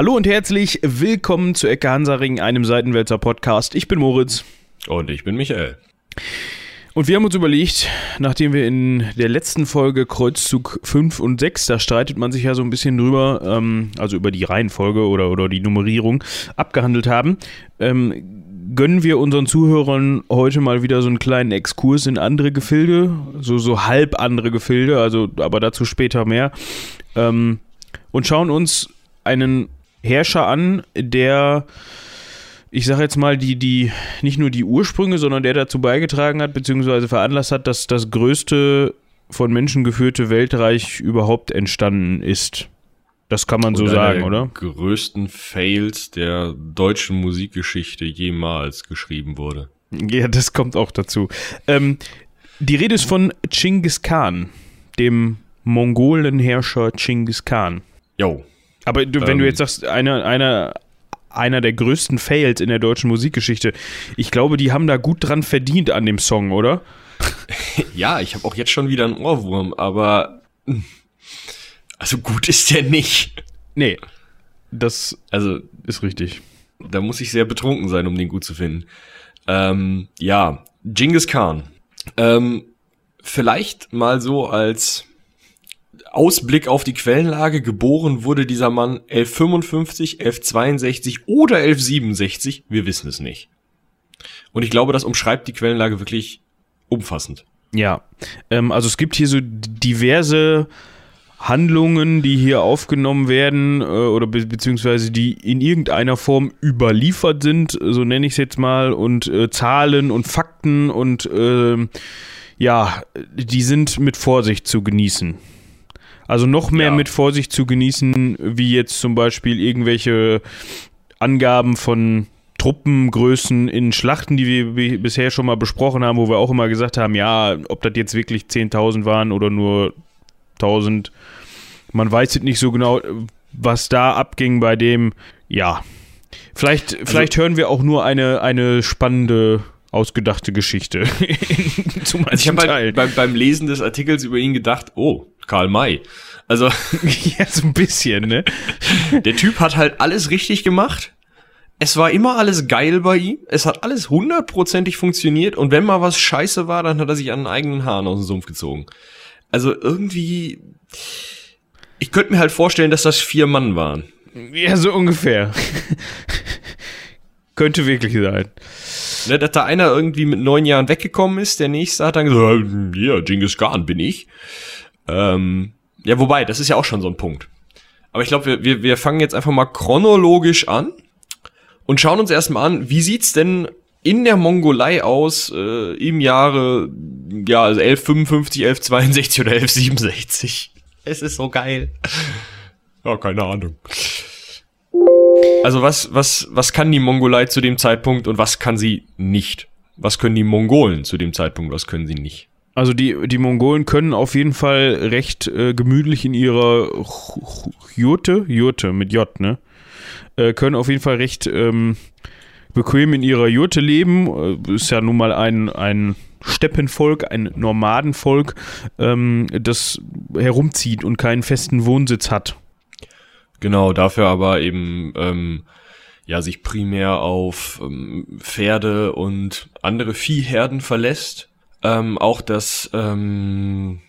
Hallo und herzlich willkommen zu Ecke Hansaring, einem Seitenwälzer Podcast. Ich bin Moritz. Und ich bin Michael. Und wir haben uns überlegt, nachdem wir in der letzten Folge Kreuzzug 5 und 6, da streitet man sich ja so ein bisschen drüber, ähm, also über die Reihenfolge oder, oder die Nummerierung, abgehandelt haben, ähm, gönnen wir unseren Zuhörern heute mal wieder so einen kleinen Exkurs in andere Gefilde, so, so halb andere Gefilde, also aber dazu später mehr, ähm, und schauen uns einen Herrscher an, der, ich sage jetzt mal, die, die, nicht nur die Ursprünge, sondern der dazu beigetragen hat, beziehungsweise veranlasst hat, dass das größte von Menschen geführte Weltreich überhaupt entstanden ist. Das kann man so Und sagen, einer oder? der größten Fails der deutschen Musikgeschichte jemals geschrieben wurde. Ja, das kommt auch dazu. Ähm, die Rede ist von Chinggis Khan, dem Mongolenherrscher Chinggis Khan. Jo. Aber du, wenn du Ähm. jetzt sagst, einer, einer, einer der größten Fails in der deutschen Musikgeschichte, ich glaube, die haben da gut dran verdient an dem Song, oder? Ja, ich habe auch jetzt schon wieder einen Ohrwurm, aber also gut ist der nicht. Nee, das Also ist richtig. da muss ich sehr betrunken sein, um den gut zu finden. Ähm, ja, Genghis Khan. Ähm, vielleicht mal so als Ausblick auf die Quellenlage. Geboren wurde dieser Mann 1155, 1162 oder 1167. Wir wissen es nicht. Und ich glaube, das umschreibt die Quellenlage wirklich umfassend. Ja, ähm, also es gibt hier so diverse Handlungen, die hier aufgenommen werden äh, oder be beziehungsweise die in irgendeiner Form überliefert sind, so nenne ich es jetzt mal, und äh, Zahlen und Fakten und ähm, ja, die sind mit Vorsicht zu genießen. Also noch mehr Ja. mit Vorsicht zu genießen, wie jetzt zum Beispiel irgendwelche Angaben von Truppengrößen in Schlachten, die wir bi- bisher schon mal besprochen haben, wo wir auch immer gesagt haben, ja, ob das jetzt wirklich 10.000 waren oder nur 1.000, man weiß jetzt nicht so genau, was da abging bei dem, ja. Vielleicht, vielleicht hören wir auch nur eine, eine spannende, ausgedachte Geschichte zu manchen Also ich habe halt Teilen. beim, beim Lesen des Artikels über ihn gedacht, oh, Karl May. Also ja, so ein bisschen, ne? Der Typ hat halt alles richtig gemacht. Es war immer alles geil bei ihm. Es hat alles hundertprozentig funktioniert. Und wenn mal was scheiße war, dann hat er sich an den eigenen Haaren aus dem Sumpf gezogen. Also irgendwie, ich könnte mir halt vorstellen, dass das vier Mann waren. Ja, so ungefähr. Könnte wirklich sein. Ne, dass da einer irgendwie mit neun Jahren weggekommen ist, der nächste hat dann gesagt, ja, Genghis Khan bin ich. Ähm, ja, wobei, das ist ja auch schon so ein Punkt. Aber ich glaube, wir, wir, wir fangen jetzt einfach mal chronologisch an und schauen uns erstmal an, wie sieht's denn in der Mongolei aus äh, im Jahre ja, also 1155, 1162 oder 1167. Es ist so geil. Ja, keine Ahnung. Also was, was, was kann die Mongolei zu dem Zeitpunkt und was kann sie nicht? Was können die Mongolen zu dem Zeitpunkt, was können sie nicht? Also die, die Mongolen können auf jeden Fall recht äh, gemütlich in ihrer Jurte, Jurte mit J, ne? Äh, können auf jeden Fall recht ähm, bequem in ihrer Jurte leben. Äh, ist ja nun mal ein, ein Steppenvolk, ein Nomadenvolk, ähm, das herumzieht und keinen festen Wohnsitz hat. Genau, dafür aber eben ähm, ja sich primär auf ähm, Pferde und andere Viehherden verlässt. Ähm, auch das ähm,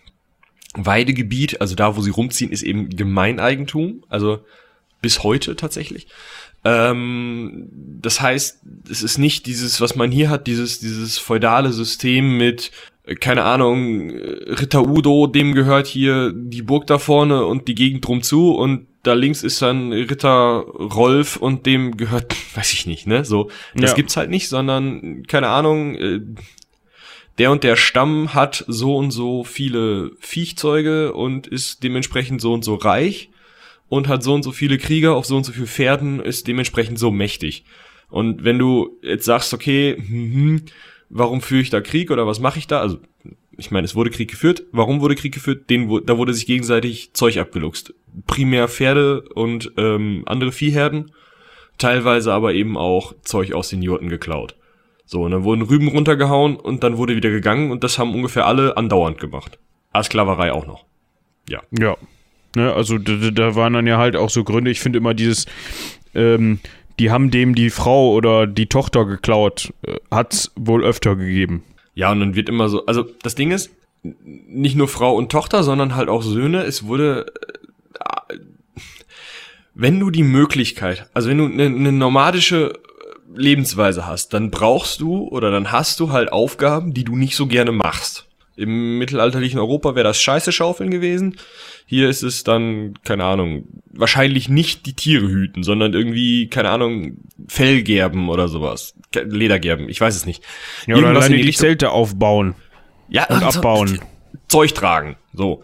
Weidegebiet, also da, wo sie rumziehen, ist eben Gemeineigentum, also bis heute tatsächlich. Ähm, das heißt, es ist nicht dieses, was man hier hat, dieses, dieses feudale System mit, äh, keine Ahnung, äh, Ritter Udo, dem gehört hier die Burg da vorne und die Gegend drum zu und da links ist dann Ritter Rolf und dem gehört, weiß ich nicht, ne? So, das Ja. gibt's halt nicht, sondern, keine Ahnung, äh, der und der Stamm hat so und so viele Viechzeuge und ist dementsprechend so und so reich und hat so und so viele Krieger auf so und so viel Pferden, ist dementsprechend so mächtig. Und wenn du jetzt sagst, okay, hm, warum führe ich da Krieg oder was mache ich da? Also, ich meine, es wurde Krieg geführt. Warum wurde Krieg geführt? Den, da wurde sich gegenseitig Zeug abgeluchst. Primär Pferde und ähm, andere Viehherden, teilweise aber eben auch Zeug aus den Jurten geklaut. So, und dann wurden Rüben runtergehauen und dann wurde wieder gegangen und das haben ungefähr alle andauernd gemacht. Ah, Sklaverei auch noch. Ja. Ne? Also da, da, waren dann ja halt auch so Gründe. Ich finde immer dieses, ähm, die haben dem die Frau oder die Tochter geklaut, äh, hat es wohl öfter gegeben. Ja, und dann wird immer so, also das Ding ist, nicht nur Frau und Tochter, sondern halt auch Söhne. Es wurde, äh, wenn du die Möglichkeit, also wenn du eine, eine nomadische Lebensweise hast, dann brauchst du oder dann hast du halt Aufgaben, die du nicht so gerne machst. Im mittelalterlichen Europa wäre das Scheiße schaufeln gewesen. Hier ist es dann, keine Ahnung, wahrscheinlich nicht die Tiere hüten, sondern irgendwie, keine Ahnung, Fellgerben oder sowas. Ledergerben, ich weiß es nicht. Ja, oder alleine die, die Zelte aufbauen. Ja, und abbauen. Zeug tragen, so.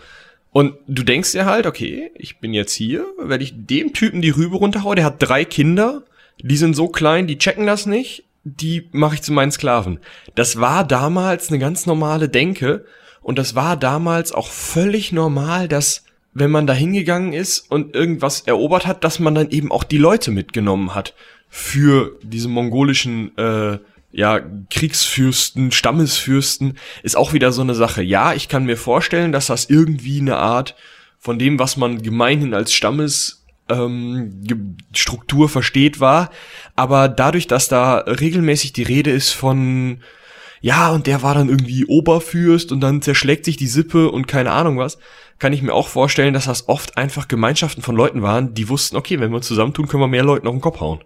Und du denkst dir halt, okay, ich bin jetzt hier, wenn ich dem Typen die Rübe runterhaue, der hat drei Kinder, die sind so klein, die checken das nicht, die mache ich zu meinen Sklaven. Das war damals eine ganz normale Denke und das war damals auch völlig normal, dass wenn man da hingegangen ist und irgendwas erobert hat, dass man dann eben auch die Leute mitgenommen hat für diese mongolischen äh, ja, Kriegsfürsten, Stammesfürsten, ist auch wieder so eine Sache. Ja, ich kann mir vorstellen, dass das irgendwie eine Art von dem, was man gemeinhin als Stammes ähm, Struktur versteht war, aber dadurch, dass da regelmäßig die Rede ist von ja, und der war dann irgendwie Oberfürst und dann zerschlägt sich die Sippe und keine Ahnung was, kann ich mir auch vorstellen, dass das oft einfach Gemeinschaften von Leuten waren, die wussten, okay, wenn wir uns zusammentun, können wir mehr Leuten auf den Kopf hauen.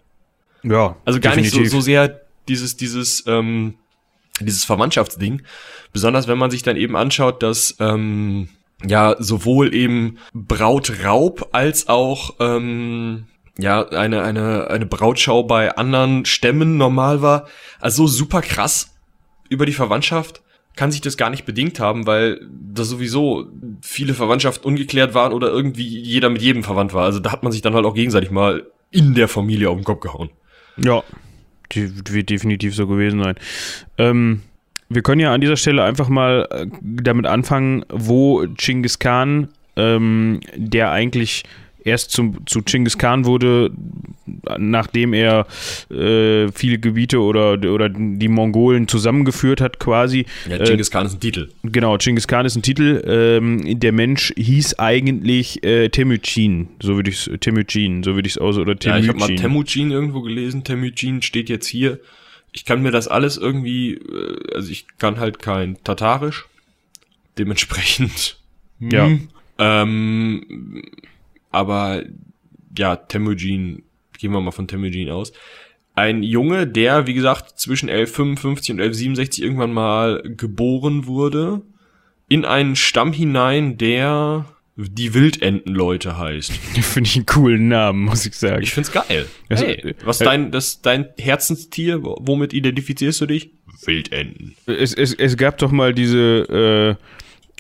Ja. Also gar definitiv. nicht so, so sehr dieses, dieses, ähm, dieses Verwandtschaftsding. Besonders wenn man sich dann eben anschaut, dass ähm, ja sowohl eben Brautraub als auch ähm, ja eine eine eine Brautschau bei anderen Stämmen normal war. Also super krass über die Verwandtschaft kann sich das gar nicht bedingt haben, weil da sowieso viele Verwandtschaften ungeklärt waren oder irgendwie jeder mit jedem verwandt war. Also da hat man sich dann halt auch gegenseitig mal in der Familie auf den Kopf gehauen. Ja, die wird definitiv so gewesen sein. Ähm, wir können ja an dieser Stelle einfach mal äh, damit anfangen, wo Genghis Khan, ähm, der eigentlich erst zum, zu Genghis Khan wurde, nachdem er äh, viele Gebiete oder, oder die Mongolen zusammengeführt hat, quasi. Ja, Genghis Khan ist ein Titel. Genau, Genghis Khan ist ein Titel. Ähm, der Mensch hieß eigentlich äh, Temücin, so würde ich es, Temücin, so würde ich es aus, oder Temücin. Ja, ich habe mal Temücin irgendwo gelesen, Temücin steht jetzt hier ich kann mir das alles irgendwie, äh, also ich kann halt kein Tatarisch, dementsprechend. Ja. Hm. Ähm, aber ja, Temujin, gehen wir mal von Temujin aus. Ein Junge, der, wie gesagt, zwischen 1155 und 1167 irgendwann mal geboren wurde, in einen Stamm hinein, der die Wildentenleute heißt. Finde ich einen coolen Namen, muss ich sagen. Ich find's geil. Hey, was äh, dein, das, dein Herzenstier, womit identifizierst du dich? Wildenten. Es, es, es gab doch mal diese,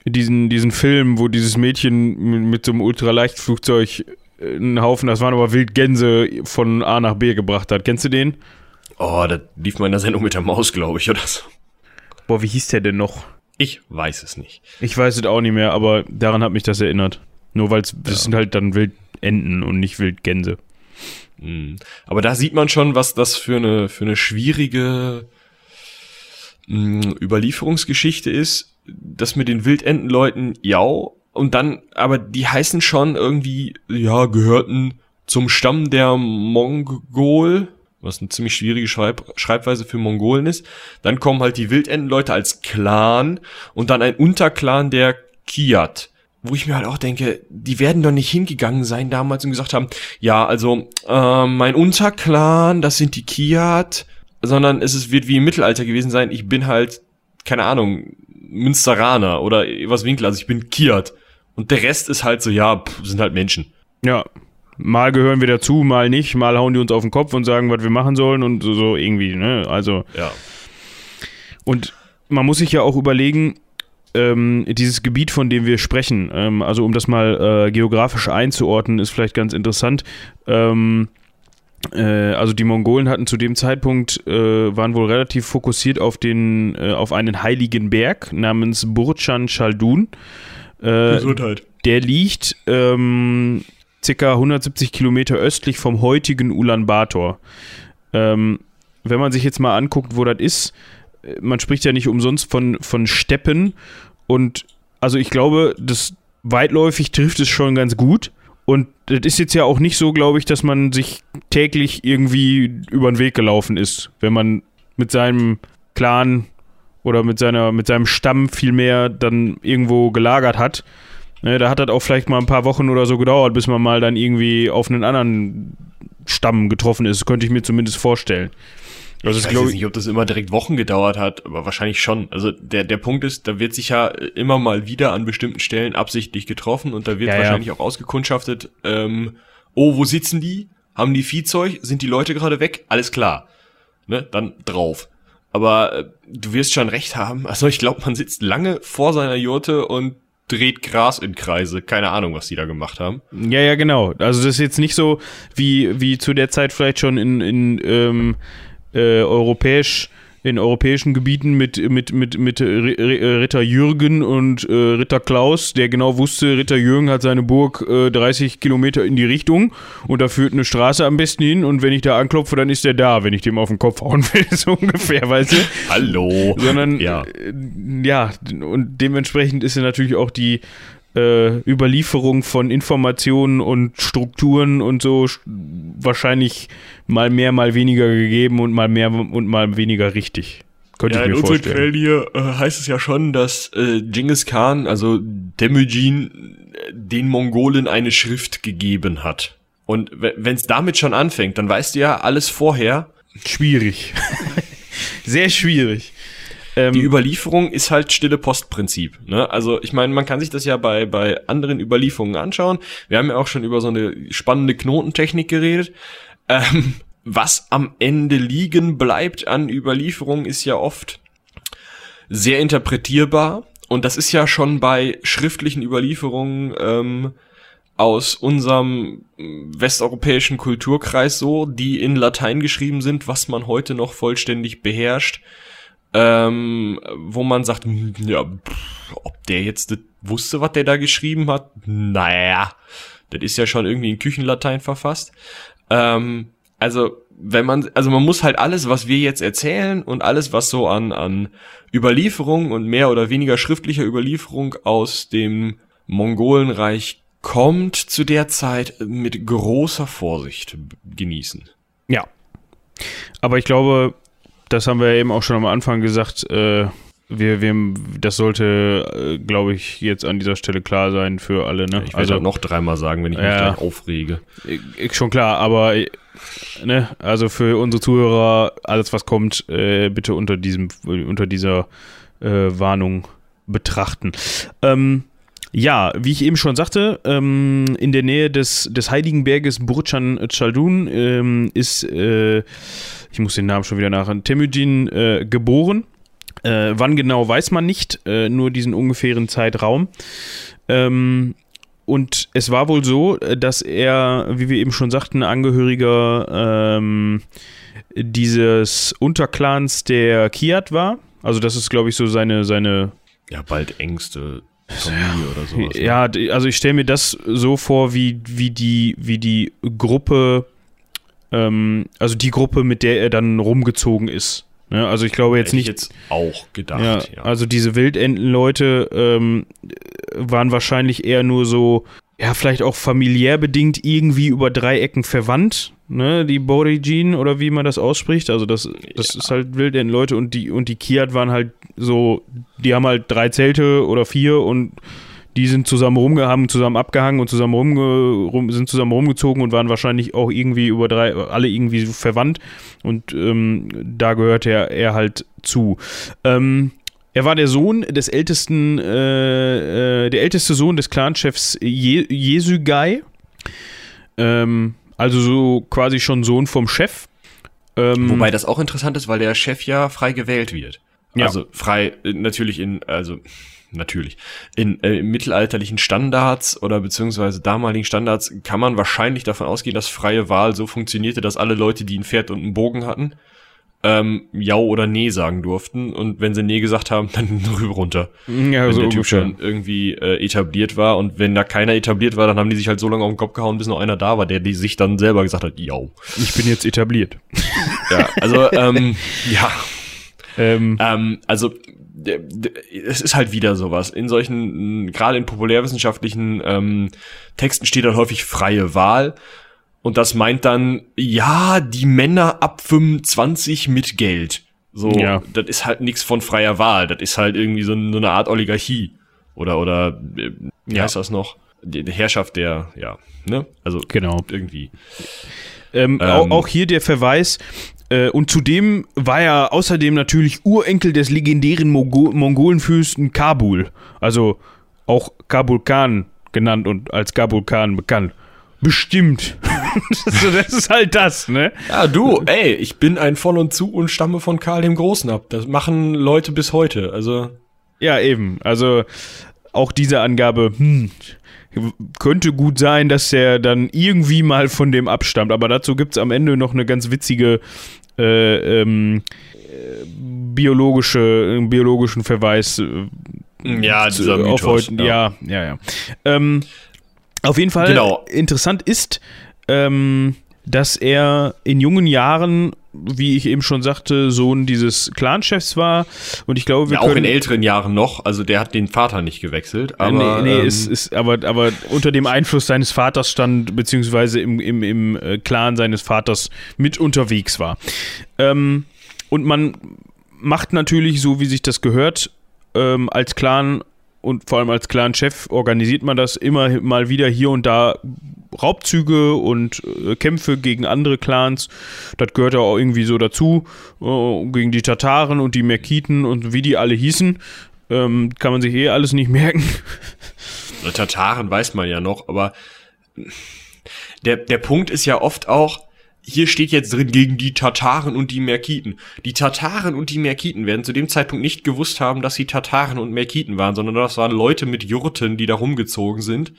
äh, diesen, diesen Film, wo dieses Mädchen mit so einem Ultraleichtflugzeug äh, einen Haufen, das waren aber Wildgänse, von A nach B gebracht hat. Kennst du den? Oh, das lief mal in der Sendung mit der Maus, glaube ich, oder so. Boah, wie hieß der denn noch? Ich weiß es nicht. Ich weiß es auch nicht mehr, aber daran hat mich das erinnert. Nur weil es ja. sind halt dann Wildenten und nicht Wildgänse. Mhm. Aber da sieht man schon, was das für eine, für eine schwierige mh, hm, Überlieferungsgeschichte ist. Das mit den Wildentenleuten, ja, und dann, aber die heißen schon irgendwie, ja, gehörten zum Stamm der Mongol, was eine ziemlich schwierige Schreib Schreibweise für Mongolen ist. Dann kommen halt die Wildentenleute als Clan und dann ein Unterclan der Kiat. Wo ich mir halt auch denke, die werden doch nicht hingegangen sein damals und gesagt haben, ja, also äh, mein Unterclan, das sind die Kiat, sondern es ist, wird wie im Mittelalter gewesen sein, ich bin halt, keine Ahnung, Münsteraner oder was Winkel, also ich bin Kiat. Und der Rest ist halt so, ja, pff, sind halt Menschen. Ja, mal gehören wir dazu, mal nicht, mal hauen die uns auf den Kopf und sagen, was wir machen sollen und so, so irgendwie, ne? Also. Ja. Und man muss sich ja auch überlegen, ähm, dieses Gebiet, von dem wir sprechen, ähm, also um das mal äh, geografisch einzuordnen, ist vielleicht ganz interessant. Ähm, äh, also die Mongolen hatten zu dem Zeitpunkt, äh, waren wohl relativ fokussiert auf, den, äh, auf einen heiligen Berg namens Burchan Chaldun. Äh, Gesundheit. Der liegt ähm, circa 170 Kilometer östlich vom heutigen Ulaanbaatar. Ähm, wenn man sich jetzt mal anguckt, wo das ist, äh, man spricht ja nicht umsonst von, von Steppen und also ich glaube, das, weitläufig trifft es schon ganz gut. Und das ist jetzt ja auch nicht so, glaube ich, dass man sich täglich irgendwie über den Weg gelaufen ist, wenn man mit seinem Clan oder mit seiner mit seinem Stamm vielmehr dann irgendwo gelagert hat. Ne, da hat das auch vielleicht mal ein paar Wochen oder so gedauert, bis man mal dann irgendwie auf einen anderen Stamm getroffen ist. Könnte ich mir zumindest vorstellen. Also ich weiß jetzt nicht, ob das immer direkt Wochen gedauert hat, aber wahrscheinlich schon. Also der, der Punkt ist, da wird sich ja immer mal wieder an bestimmten Stellen absichtlich getroffen und da wird ja, wahrscheinlich ja. auch ausgekundschaftet, ähm, oh, wo sitzen die? Haben die Viehzeug? Sind die Leute gerade weg? Alles klar. Ne? Dann drauf. Aber äh, du wirst schon recht haben. Also ich glaube, man sitzt lange vor seiner Jurte und dreht Gras in Kreise. Keine Ahnung, was die da gemacht haben. Ja, ja, genau. Also das ist jetzt nicht so wie, wie zu der Zeit vielleicht schon in, in ähm, äh, europäisch in europäischen Gebieten mit, mit, mit, mit Ritter Jürgen und äh, Ritter Klaus, der genau wusste, Ritter Jürgen hat seine Burg äh, 30 Kilometer in die Richtung und da führt eine Straße am besten hin und wenn ich da anklopfe, dann ist der da, wenn ich dem auf den Kopf hauen will, so ungefähr, weißt du? Hallo. Sondern, ja. Äh, ja, und dementsprechend ist ja natürlich auch die äh, Überlieferung von Informationen und Strukturen und so wahrscheinlich mal mehr, mal weniger gegeben und mal mehr und mal weniger richtig. Könnte ja, ich mir in unseren Quellen hier äh, heißt es ja schon, dass äh, Genghis Khan, also Temujin, den Mongolen eine Schrift gegeben hat. Und wenn es damit schon anfängt, dann weißt du ja alles vorher. Schwierig. Sehr schwierig. Ähm, die Überlieferung ist halt stille Postprinzip. Ne? Also ich meine, man kann sich das ja bei, bei anderen Überlieferungen anschauen. Wir haben ja auch schon über so eine spannende Knotentechnik geredet. Ähm, was am Ende liegen bleibt an Überlieferung ist ja oft sehr interpretierbar. Und das ist ja schon bei schriftlichen Überlieferungen ähm, aus unserem westeuropäischen Kulturkreis so, die in Latein geschrieben sind, was man heute noch vollständig beherrscht ähm, wo man sagt, hm, ja, ob der jetzt wusste, was der da geschrieben hat, naja, das ist ja schon irgendwie in Küchenlatein verfasst. Ähm, also wenn man, also man muss halt alles, was wir jetzt erzählen und alles, was so an, an Überlieferung und mehr oder weniger schriftlicher Überlieferung aus dem Mongolenreich kommt, zu der Zeit mit großer Vorsicht genießen. Ja. Aber ich glaube, das haben wir eben auch schon am Anfang gesagt. Äh, wir, wir, das sollte, äh, glaube ich, jetzt an dieser Stelle klar sein für alle. Ne? Ich werde also noch dreimal sagen, wenn ich mich gleich aufrege. Ich, schon klar, aber ne, also für unsere Zuhörer, alles was kommt, äh, bitte unter diesem, unter dieser äh, Warnung betrachten. Ähm, ja, wie ich eben schon sagte, ähm, in der Nähe des, des heiligen Berges Burchan Chaldun ähm, ist äh, ich muss den Namen schon wieder nach, Temujin äh, geboren. Äh, wann genau weiß man nicht, äh, nur diesen ungefähren Zeitraum. Ähm, und es war wohl so, dass er, wie wir eben schon sagten, Angehöriger ähm, dieses Unterclans der Kiat war. Also das ist, glaube ich, so seine, seine ja, bald engste Familie oder sowas. Ne? Ja, also ich stelle mir das so vor, wie, wie, die, wie die Gruppe ähm, also die Gruppe, mit der er dann rumgezogen ist. Ne? Also ich glaube jetzt Hätte nicht. Ich jetzt auch gedacht. Ja, ja. Also diese Wildentenleute ähm, waren wahrscheinlich eher nur so, ja, vielleicht auch familiär bedingt irgendwie über drei Ecken verwandt. Ne, die Borigin oder wie man das ausspricht, also das, das ja. ist halt Wildentenleute und die und die Kiat waren halt so, die haben halt drei Zelte oder vier und die sind zusammen rumge haben zusammen abgehangen und zusammen rumge rum, sind zusammen rumgezogen und waren wahrscheinlich auch irgendwie über drei, alle irgendwie verwandt. Und ähm, da gehörte er, er halt zu. Ähm, er war der Sohn des ältesten, äh, äh, der älteste Sohn des Clanchefs Je Jesügai. Ähm, also so quasi schon Sohn vom Chef. Ähm, Wobei das auch interessant ist, weil der Chef ja frei gewählt wird. Ja. Also frei, äh, natürlich in, also natürlich. In äh, mittelalterlichen Standards oder beziehungsweise damaligen Standards kann man wahrscheinlich davon ausgehen, dass freie Wahl so funktionierte, dass alle Leute, die ein Pferd und einen Bogen hatten, ähm, Ja oder Nee sagen durften. Und wenn sie Nee gesagt haben, dann rüber runter. Ja, wenn so der Typ schon irgendwie äh, etabliert war. Und wenn da keiner etabliert war, dann haben die sich halt so lange auf den Kopf gehauen, bis noch einer da war, der die sich dann selber gesagt hat, ja. Ich bin jetzt etabliert. ja, also, ähm, ja. Ähm, ähm, also es ist halt wieder sowas. In solchen, gerade in populärwissenschaftlichen ähm, Texten steht dann häufig freie Wahl. Und das meint dann, ja, die Männer ab 25 mit Geld. So, ja. das ist halt nichts von freier Wahl. Das ist halt irgendwie so, so eine Art Oligarchie. Oder, oder, äh, wie ja. heißt das noch? Die, die Herrschaft der, ja, ne? Also, genau. irgendwie. Ähm, ähm, auch hier der Verweis, und zudem war er außerdem natürlich Urenkel des legendären Mongo Mongolenfürsten Kabul. Also auch Kabul Khan genannt und als Kabul Khan bekannt. Bestimmt. das ist halt das, ne? Ja, du, ey, ich bin ein von und zu und stamme von Karl dem Großen ab. Das machen Leute bis heute, also. Ja, eben. Also auch diese Angabe, hm, könnte gut sein, dass er dann irgendwie mal von dem abstammt. Aber dazu gibt es am Ende noch eine ganz witzige äh, ähm, äh, biologische, biologischen Verweis. Äh, ja, dieser Mythos, auf heute, ja, ja, ja. ja. Ähm, auf jeden Fall genau. interessant ist, ähm, dass er in jungen Jahren, wie ich eben schon sagte, Sohn dieses Clanchefs war. Und ich glaube, wir ja, auch in älteren Jahren noch. Also der hat den Vater nicht gewechselt. Aber, nee, nee ähm, ist, ist, aber, aber unter dem Einfluss seines Vaters stand, beziehungsweise im, im, im äh, Clan seines Vaters mit unterwegs war. Ähm, und man macht natürlich, so wie sich das gehört, ähm, als Clan und vor allem als Clan-Chef organisiert man das immer mal wieder hier und da Raubzüge und äh, Kämpfe gegen andere Clans. Das gehört ja auch irgendwie so dazu. Äh, gegen die Tataren und die Merkiten und wie die alle hießen. Ähm, kann man sich eh alles nicht merken. Tataren weiß man ja noch, aber der, der Punkt ist ja oft auch, hier steht jetzt drin gegen die Tataren und die Merkiten. Die Tataren und die Merkiten werden zu dem Zeitpunkt nicht gewusst haben, dass sie Tataren und Merkiten waren, sondern das waren Leute mit Jurten, die da rumgezogen sind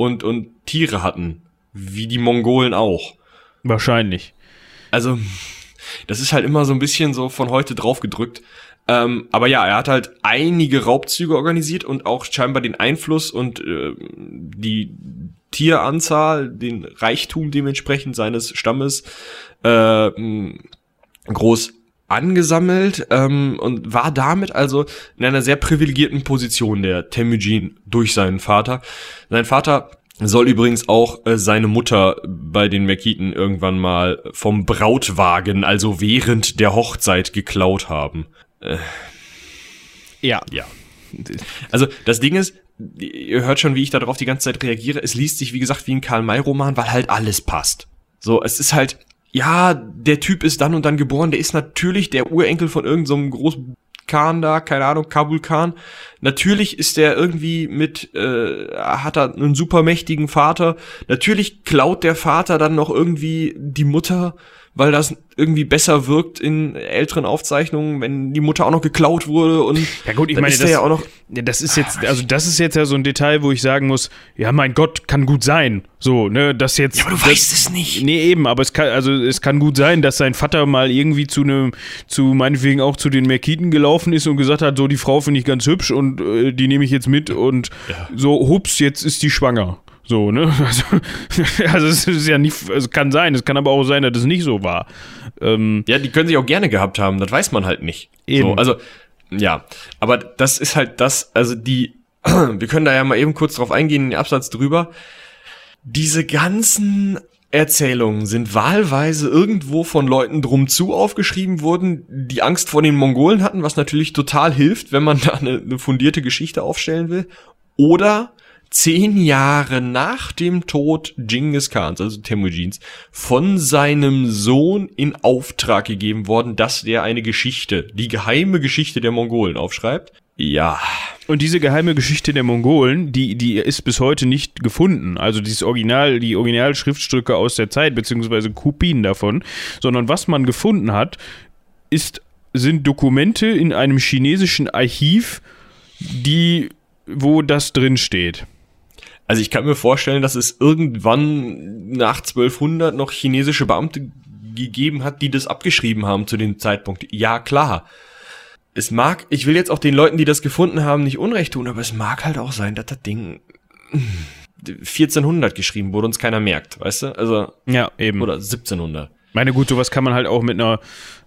und, und Tiere hatten. Wie die Mongolen auch. Wahrscheinlich. Also, das ist halt immer so ein bisschen so von heute draufgedrückt. Ähm, aber ja, er hat halt einige Raubzüge organisiert und auch scheinbar den Einfluss und äh, die Tieranzahl, den Reichtum dementsprechend seines Stammes äh, groß angesammelt ähm, und war damit also in einer sehr privilegierten Position der Temujin durch seinen Vater. Sein Vater soll übrigens auch äh, seine Mutter bei den Mekiten irgendwann mal vom Brautwagen, also während der Hochzeit, geklaut haben. Äh, ja. Ja. Also das Ding ist, ihr hört schon, wie ich darauf die ganze Zeit reagiere. Es liest sich, wie gesagt, wie ein Karl-May-Roman, weil halt alles passt. So, es ist halt, ja, der Typ ist dann und dann geboren, der ist natürlich der Urenkel von irgendeinem so großen Khan da, keine Ahnung, Kabul Khan. Natürlich ist der irgendwie mit, äh, hat er einen super mächtigen Vater. Natürlich klaut der Vater dann noch irgendwie die Mutter weil das irgendwie besser wirkt in älteren Aufzeichnungen, wenn die Mutter auch noch geklaut wurde und ja gut, ich meine, das, ja auch noch, das ist jetzt, also das ist jetzt ja so ein Detail, wo ich sagen muss, ja mein Gott, kann gut sein, so ne, das jetzt. Ja, aber du das, weißt es nicht. Nee eben, aber es kann, also es kann gut sein, dass sein Vater mal irgendwie zu einem, zu meinetwegen auch zu den Merkiten gelaufen ist und gesagt hat, so die Frau finde ich ganz hübsch und äh, die nehme ich jetzt mit und ja. so hups, jetzt ist die schwanger. So, ne? Also, also es ist ja nicht, es kann sein, es kann aber auch sein, dass es nicht so war. Ähm, ja, die können sich auch gerne gehabt haben, das weiß man halt nicht. Eben. So, also, ja, aber das ist halt das, also die, wir können da ja mal eben kurz drauf eingehen, in den Absatz drüber. Diese ganzen Erzählungen sind wahlweise irgendwo von Leuten drum zu aufgeschrieben worden, die Angst vor den Mongolen hatten, was natürlich total hilft, wenn man da eine, eine fundierte Geschichte aufstellen will. Oder zehn Jahre nach dem Tod Genghis Khans, also Temujins, von seinem Sohn in Auftrag gegeben worden, dass der eine Geschichte, die geheime Geschichte der Mongolen aufschreibt. Ja. Und diese geheime Geschichte der Mongolen, die, die ist bis heute nicht gefunden. Also dieses Original, die Originalschriftstücke aus der Zeit, beziehungsweise Kopien davon, sondern was man gefunden hat, ist, sind Dokumente in einem chinesischen Archiv, die, wo das drin steht. Also ich kann mir vorstellen, dass es irgendwann nach 1200 noch chinesische Beamte gegeben hat, die das abgeschrieben haben zu dem Zeitpunkt. Ja, klar. Es mag, ich will jetzt auch den Leuten, die das gefunden haben, nicht Unrecht tun, aber es mag halt auch sein, dass das Ding 1400 geschrieben wurde und uns keiner merkt, weißt du? Also ja, eben. Oder 1700. Meine gut, sowas kann man halt auch mit einer,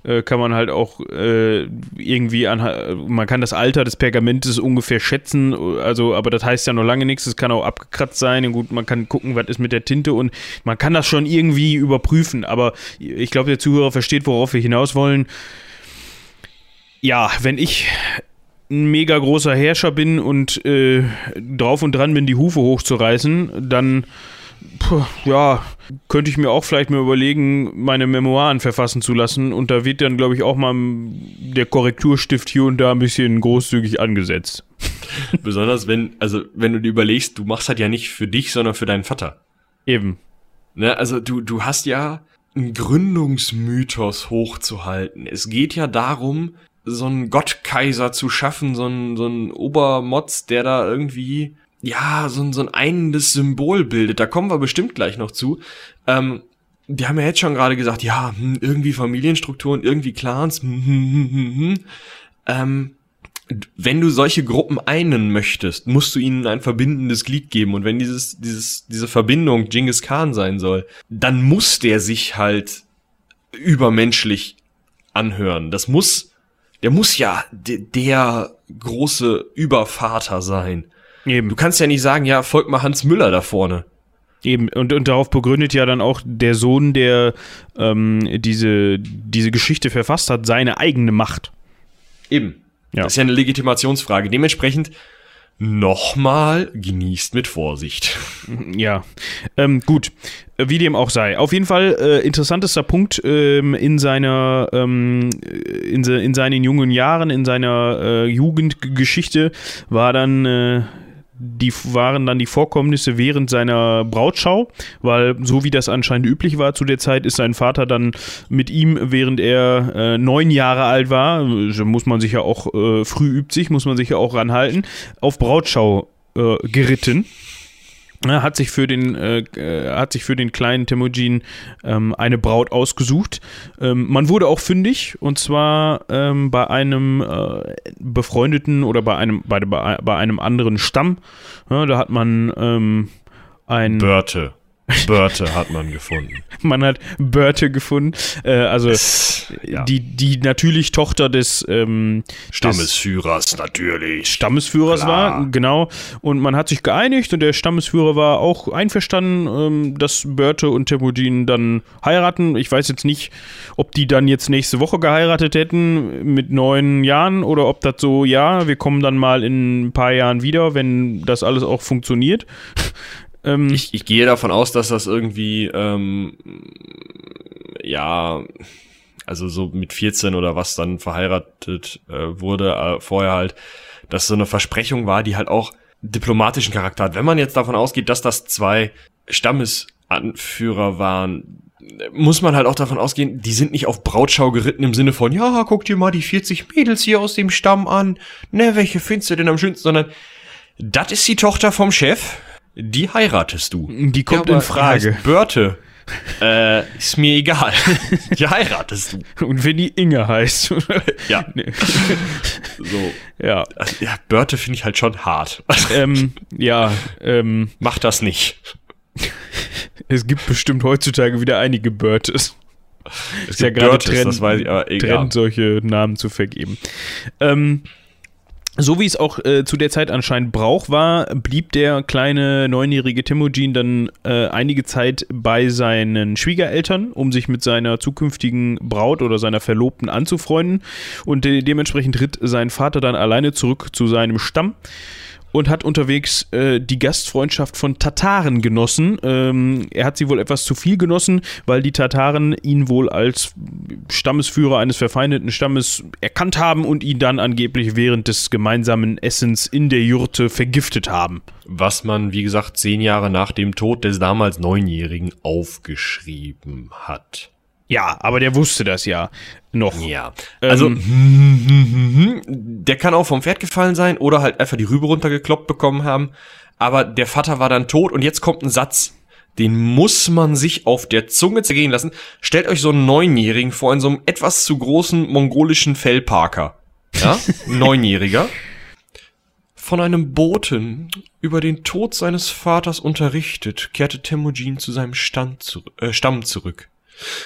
äh, kann man halt auch äh, irgendwie an, man kann das Alter des Pergamentes ungefähr schätzen, also, aber das heißt ja noch lange nichts, es kann auch abgekratzt sein, und gut, man kann gucken, was ist mit der Tinte und man kann das schon irgendwie überprüfen, aber ich glaube, der Zuhörer versteht, worauf wir hinaus wollen. Ja, wenn ich ein mega großer Herrscher bin und äh, drauf und dran bin, die Hufe hochzureißen, dann puh, ja, könnte ich mir auch vielleicht mal überlegen, meine Memoiren verfassen zu lassen. Und da wird dann, glaube ich, auch mal der Korrekturstift hier und da ein bisschen großzügig angesetzt. Besonders wenn, also wenn du dir überlegst, du machst halt ja nicht für dich, sondern für deinen Vater. Eben. Ne, also du, du hast ja einen Gründungsmythos hochzuhalten. Es geht ja darum, so einen Gottkaiser zu schaffen, so einen, so einen Obermotz, der da irgendwie ja, so ein, so ein einendes Symbol bildet. Da kommen wir bestimmt gleich noch zu. Ähm, die haben ja jetzt schon gerade gesagt, ja, hm, irgendwie Familienstrukturen, irgendwie Clans. Hm, hm, hm, hm. Ähm, wenn du solche Gruppen einen möchtest, musst du ihnen ein verbindendes Glied geben. Und wenn dieses, dieses, diese Verbindung Genghis Khan sein soll, dann muss der sich halt übermenschlich anhören. Das muss, der muss ja der große Übervater sein. Eben. Du kannst ja nicht sagen, ja, folgt mal Hans Müller da vorne. Eben, und, und darauf begründet ja dann auch der Sohn, der ähm, diese, diese Geschichte verfasst hat, seine eigene Macht. Eben. Ja. Das ist ja eine Legitimationsfrage. Dementsprechend nochmal genießt mit Vorsicht. Ja, ähm, gut, wie dem auch sei. Auf jeden Fall äh, interessantester Punkt ähm, in seiner, ähm, in, in, seinen jungen Jahren, in seiner äh, Jugendgeschichte war dann äh, die waren dann die Vorkommnisse während seiner Brautschau, weil so wie das anscheinend üblich war zu der Zeit, ist sein Vater dann mit ihm, während er äh, neun Jahre alt war, muss man sich ja auch, äh, früh übt sich, muss man sich ja auch ranhalten, auf Brautschau äh, geritten hat sich für den äh, äh, hat sich für den kleinen Temujin ähm, eine Braut ausgesucht. Ähm, man wurde auch fündig und zwar ähm, bei einem äh, befreundeten oder bei einem bei, bei einem anderen Stamm. Ja, da hat man ähm, ein Börte. Börte hat man gefunden. man hat Börte gefunden. Äh, also ja. die, die natürlich Tochter des ähm, Stammesführers des natürlich. Stammesführers Klar. war, genau. Und man hat sich geeinigt und der Stammesführer war auch einverstanden, ähm, dass Börte und Temujin dann heiraten. Ich weiß jetzt nicht, ob die dann jetzt nächste Woche geheiratet hätten mit neun Jahren oder ob das so, ja, wir kommen dann mal in ein paar Jahren wieder, wenn das alles auch funktioniert. Ähm, ich, ich gehe davon aus, dass das irgendwie, ähm, ja, also so mit 14 oder was dann verheiratet äh, wurde, äh, vorher halt, dass so eine Versprechung war, die halt auch diplomatischen Charakter hat. Wenn man jetzt davon ausgeht, dass das zwei Stammesanführer waren, muss man halt auch davon ausgehen, die sind nicht auf Brautschau geritten im Sinne von, ja, guck dir mal die 40 Mädels hier aus dem Stamm an, ne, welche findest du denn am schönsten, sondern das ist die Tochter vom Chef, die heiratest du. Die kommt ja, in Frage. Börte. äh, ist mir egal. Die heiratest du. Und wenn die Inge heißt. ja. Nee. So. Ja. Ja, Börte finde ich halt schon hart. Ähm, ja, ähm. Mach das nicht. Es gibt bestimmt heutzutage wieder einige Börtes. Es ist ja gerade Trend, das weiß ich, aber egal. Trend, solche Namen zu vergeben. Ähm, so wie es auch äh, zu der Zeit anscheinend Brauch war, blieb der kleine neunjährige Temujin dann äh, einige Zeit bei seinen Schwiegereltern, um sich mit seiner zukünftigen Braut oder seiner Verlobten anzufreunden. Und de dementsprechend ritt sein Vater dann alleine zurück zu seinem Stamm und hat unterwegs äh, die Gastfreundschaft von Tataren genossen. Ähm, er hat sie wohl etwas zu viel genossen, weil die Tataren ihn wohl als Stammesführer eines verfeindeten Stammes erkannt haben und ihn dann angeblich während des gemeinsamen Essens in der Jurte vergiftet haben. Was man, wie gesagt, zehn Jahre nach dem Tod des damals Neunjährigen aufgeschrieben hat. Ja, aber der wusste das ja noch. Ja. Also, ähm, der kann auch vom Pferd gefallen sein oder halt einfach die Rübe runtergekloppt bekommen haben. Aber der Vater war dann tot und jetzt kommt ein Satz, den muss man sich auf der Zunge zergehen lassen. Stellt euch so einen Neunjährigen vor in so einem etwas zu großen mongolischen Fellparker. Ja? Neunjähriger. Von einem Boten über den Tod seines Vaters unterrichtet, kehrte Temujin zu seinem Stand zu, äh, Stamm zurück.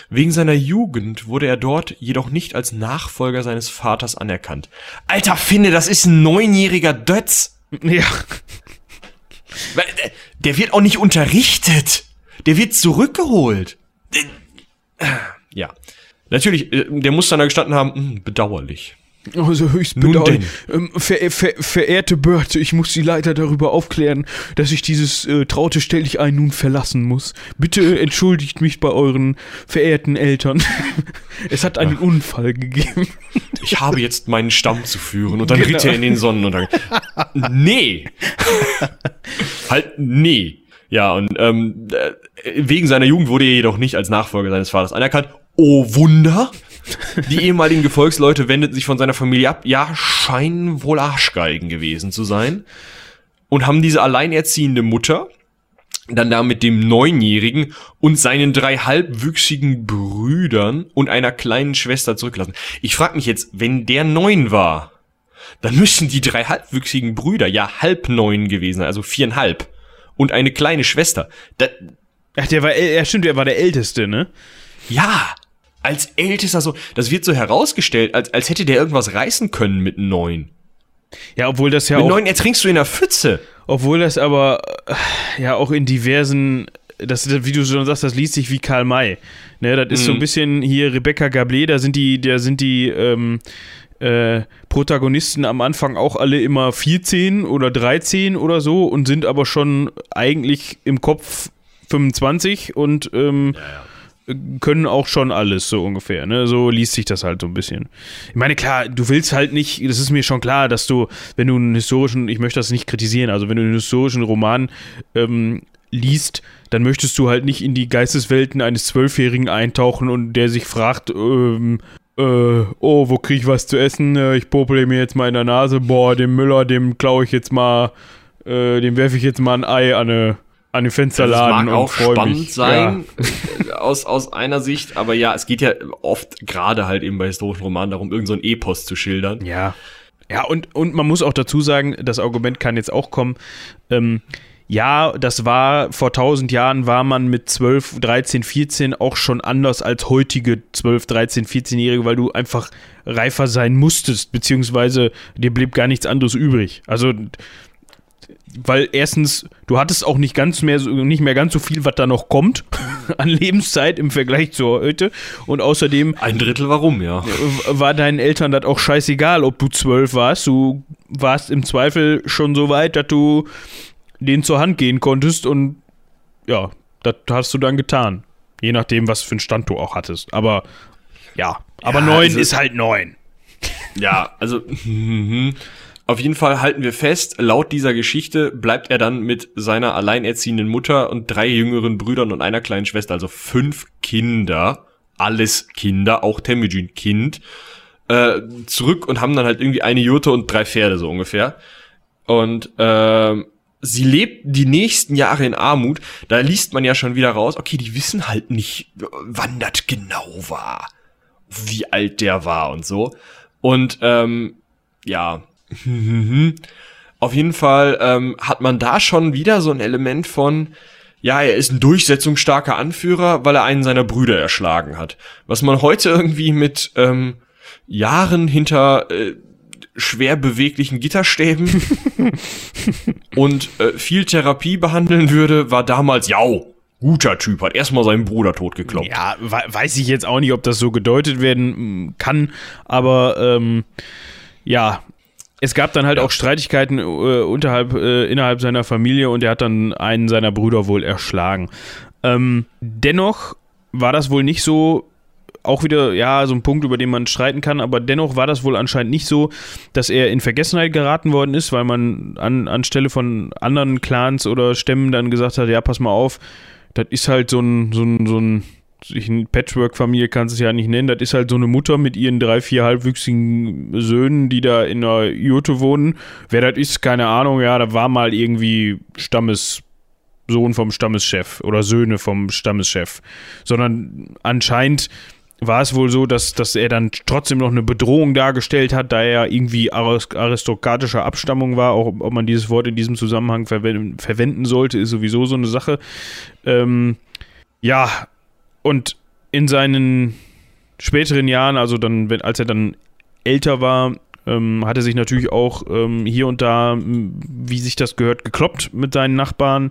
Wegen seiner Jugend wurde er dort jedoch nicht als Nachfolger seines Vaters anerkannt. Alter, finde, das ist ein neunjähriger Dötz. Ja. Der wird auch nicht unterrichtet. Der wird zurückgeholt. Ja. Natürlich, äh, der muss dann da gestanden haben, hm, bedauerlich. Also höchst bedauerlich. Ähm, ver ver verehrte Börte, ich muss Sie leider darüber aufklären, dass ich dieses äh, traute Stelldichein nun verlassen muss. Bitte entschuldigt mich bei euren verehrten Eltern. es hat einen Unfall gegeben. Ich habe jetzt meinen Stamm zu führen und dann Genau. ritt er in den Sonnenuntergang. nee. halt, nee. Ja, und ähm, äh, wegen seiner Jugend wurde er jedoch nicht als Nachfolger seines Vaters anerkannt. Oh Wunder! Die ehemaligen Gefolgsleute wendeten sich von seiner Familie ab. Ja, scheinen wohl Arschgeigen gewesen zu sein. Und haben diese alleinerziehende Mutter dann da mit dem Neunjährigen und seinen drei halbwüchsigen Brüdern und einer kleinen Schwester zurückgelassen. Ich frage mich jetzt, wenn der neun war, dann müssen die drei halbwüchsigen Brüder ja halb neun gewesen sein, also viereinhalb. Und eine kleine Schwester. Da, Ach, der war, ja stimmt, der war der Älteste, ne? ja, als ältester so, das wird so herausgestellt, als, als hätte der irgendwas reißen können mit neun. Ja, obwohl das ja Mit auch, neun ertrinkst du in der Pfütze. obwohl das aber äh, ja auch in diversen, das, wie du schon sagst, das liest sich wie Karl May. Ne, das ist so ein Mhm. bisschen hier Rebecca Gablé, da sind die, da sind die ähm, äh, Protagonisten am Anfang auch alle immer 14 oder 13 oder so und sind aber schon eigentlich im Kopf 25 und ähm, können auch schon alles so ungefähr. Ne? So liest sich das halt so ein bisschen. Ich meine, klar, du willst halt nicht, das ist mir schon klar, dass du, wenn du einen historischen, ich möchte das nicht kritisieren, also wenn du einen historischen Roman ähm, liest, dann möchtest du halt nicht in die Geisteswelten eines Zwölfjährigen eintauchen und der sich fragt, ähm, äh, oh, wo krieg ich was zu essen? Äh, Ich popele mir jetzt mal in der Nase. Boah, dem Müller, dem klaue ich jetzt mal, äh, dem werfe ich jetzt mal ein Ei an eine an den Fensterladen das mag auch spannend mich. sein, äh, aus, aus einer Sicht, aber ja, es geht ja oft gerade halt eben bei historischen Romanen darum, irgend so Epos zu schildern. Ja. Ja, und, und man muss auch dazu sagen, das Argument kann jetzt auch kommen. Ähm, ja, das war vor 1000 Jahren war man mit 12, 13, 14 auch schon anders als heutige 12, 13, 14-Jährige, weil du einfach reifer sein musstest, beziehungsweise dir blieb gar nichts anderes übrig. Also, weil erstens, du hattest auch nicht ganz mehr, so- nicht mehr ganz so viel, was da noch kommt an Lebenszeit im Vergleich zu heute. Und außerdem Ein Drittel warum, ja. war deinen Eltern das auch scheißegal, ob du zwölf warst. Du warst im Zweifel schon so weit, dass du denen zur Hand gehen konntest und ja, das hast du dann getan. Je nachdem, was für einen Stand du auch hattest. Aber ja, aber Ja, neun also- ist halt neun. Ja, also mhm. Auf jeden Fall halten wir fest, laut dieser Geschichte bleibt er dann mit seiner alleinerziehenden Mutter und drei jüngeren Brüdern und einer kleinen Schwester, also fünf Kinder, alles Kinder, auch Temujin Kind, äh, zurück und haben dann halt irgendwie eine Jurte und drei Pferde so ungefähr. Und ähm, sie lebt die nächsten Jahre in Armut. Da liest man ja schon wieder raus, okay, die wissen halt nicht, wann das genau war, wie alt der war und so. Und ähm, ja, auf jeden Fall ähm, hat man da schon wieder so ein Element von, ja, er ist ein durchsetzungsstarker Anführer, weil er einen seiner Brüder erschlagen hat. Was man heute irgendwie mit ähm, Jahren hinter äh, schwer beweglichen Gitterstäben und äh, viel Therapie behandeln würde, war damals, ja, guter Typ, hat erstmal seinen Bruder totgekloppt. Ja, we- weiß ich jetzt auch nicht, ob das so gedeutet werden kann, aber ähm, ja, es gab dann halt auch Streitigkeiten äh, unterhalb, äh, innerhalb seiner Familie und er hat dann einen seiner Brüder wohl erschlagen. Ähm, dennoch war das wohl nicht so, auch wieder, ja, so ein Punkt, über den man streiten kann, aber dennoch war das wohl anscheinend nicht so, dass er in Vergessenheit geraten worden ist, weil man an, anstelle von anderen Clans oder Stämmen dann gesagt hat, ja, pass mal auf, das ist halt so ein, so ein, so ein ich, eine Patchwork-Familie kannst es ja nicht nennen, das ist halt so eine Mutter mit ihren drei, vier halbwüchsigen Söhnen, die da in einer Jurte wohnen. Wer das ist, keine Ahnung, ja, da war mal irgendwie Stammessohn vom Stammeschef oder Söhne vom Stammeschef. Sondern anscheinend war es wohl so, dass, dass er dann trotzdem noch eine Bedrohung dargestellt hat, da er irgendwie aris- aristokratischer Abstammung war. Auch ob man dieses Wort in diesem Zusammenhang verwenden, verwenden sollte, ist sowieso so eine Sache. Ähm, ja, und in seinen späteren Jahren, also dann, als er dann älter war, ähm, hat er sich natürlich auch ähm, hier und da, wie sich das gehört, gekloppt mit seinen Nachbarn.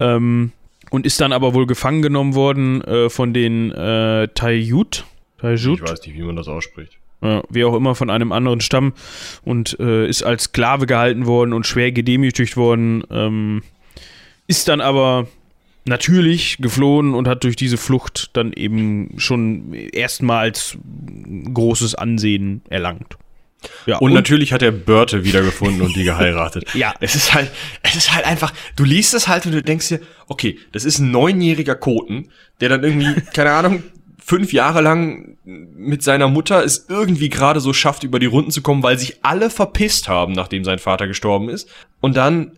Ähm, und ist dann aber wohl gefangen genommen worden äh, von den äh, Taiyut. Taiyut? Ich weiß nicht, wie man das ausspricht. Ja, wie auch immer, von einem anderen Stamm und äh, ist als Sklave gehalten worden und schwer gedemütigt worden. Ähm, ist dann aber natürlich geflohen und hat durch diese Flucht dann eben schon erstmals großes Ansehen erlangt. Ja, Und, natürlich hat er Börte wiedergefunden und die geheiratet. Ja. Es ist halt, es ist halt einfach, du liest es halt und du denkst dir, okay, das ist ein neunjähriger Koten, der dann irgendwie, keine Ahnung, fünf Jahre lang mit seiner Mutter es irgendwie gerade so schafft, über die Runden zu kommen, weil sich alle verpisst haben, nachdem sein Vater gestorben ist. Und dann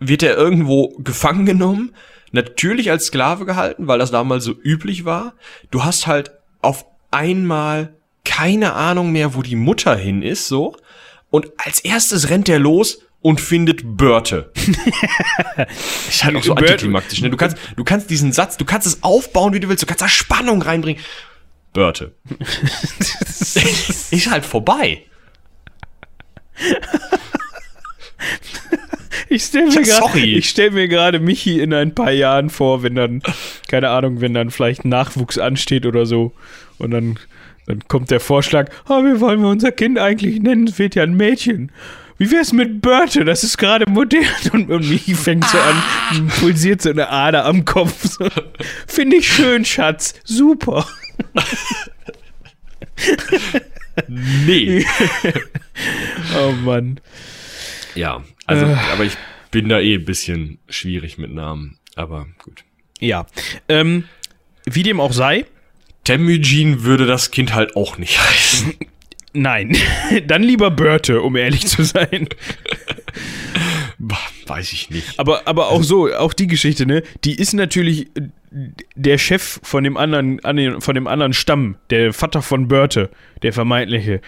wird er irgendwo gefangen genommen, natürlich als Sklave gehalten, weil das damals so üblich war. Du hast halt auf einmal keine Ahnung mehr, wo die Mutter hin ist, so. Und als erstes rennt er los und findet Börte. ist halt auch so antiklimaktisch, ne? Du kannst, du kannst diesen Satz, du kannst es aufbauen, wie du willst, du kannst da Spannung reinbringen. Börte. ist halt vorbei. Ich stelle mir Ja, gerade sorry. ich stell mir gerade Michi in ein paar Jahren vor, wenn dann, keine Ahnung, wenn dann vielleicht Nachwuchs ansteht oder so. Und dann, dann kommt der Vorschlag, oh, wie wollen wir unser Kind eigentlich nennen? Es wird ja ein Mädchen. Wie wär's mit Börte? Das ist gerade modern. Und, und Michi fängt so an, pulsiert so eine Ader am Kopf. So. Finde ich schön, Schatz. Super. Nee. Oh Mann. Ja, also, Äh. aber ich bin da eh ein bisschen schwierig mit Namen. Aber gut. Ja. Ähm, wie dem auch sei, Temujin würde das Kind halt auch nicht heißen. nein. Dann lieber Börte, um ehrlich zu sein. Weiß ich nicht. Aber, aber auch so, auch die Geschichte, ne? Die ist natürlich äh, der Chef von dem anderen, von dem anderen Stamm, der Vater von Börte, der vermeintliche.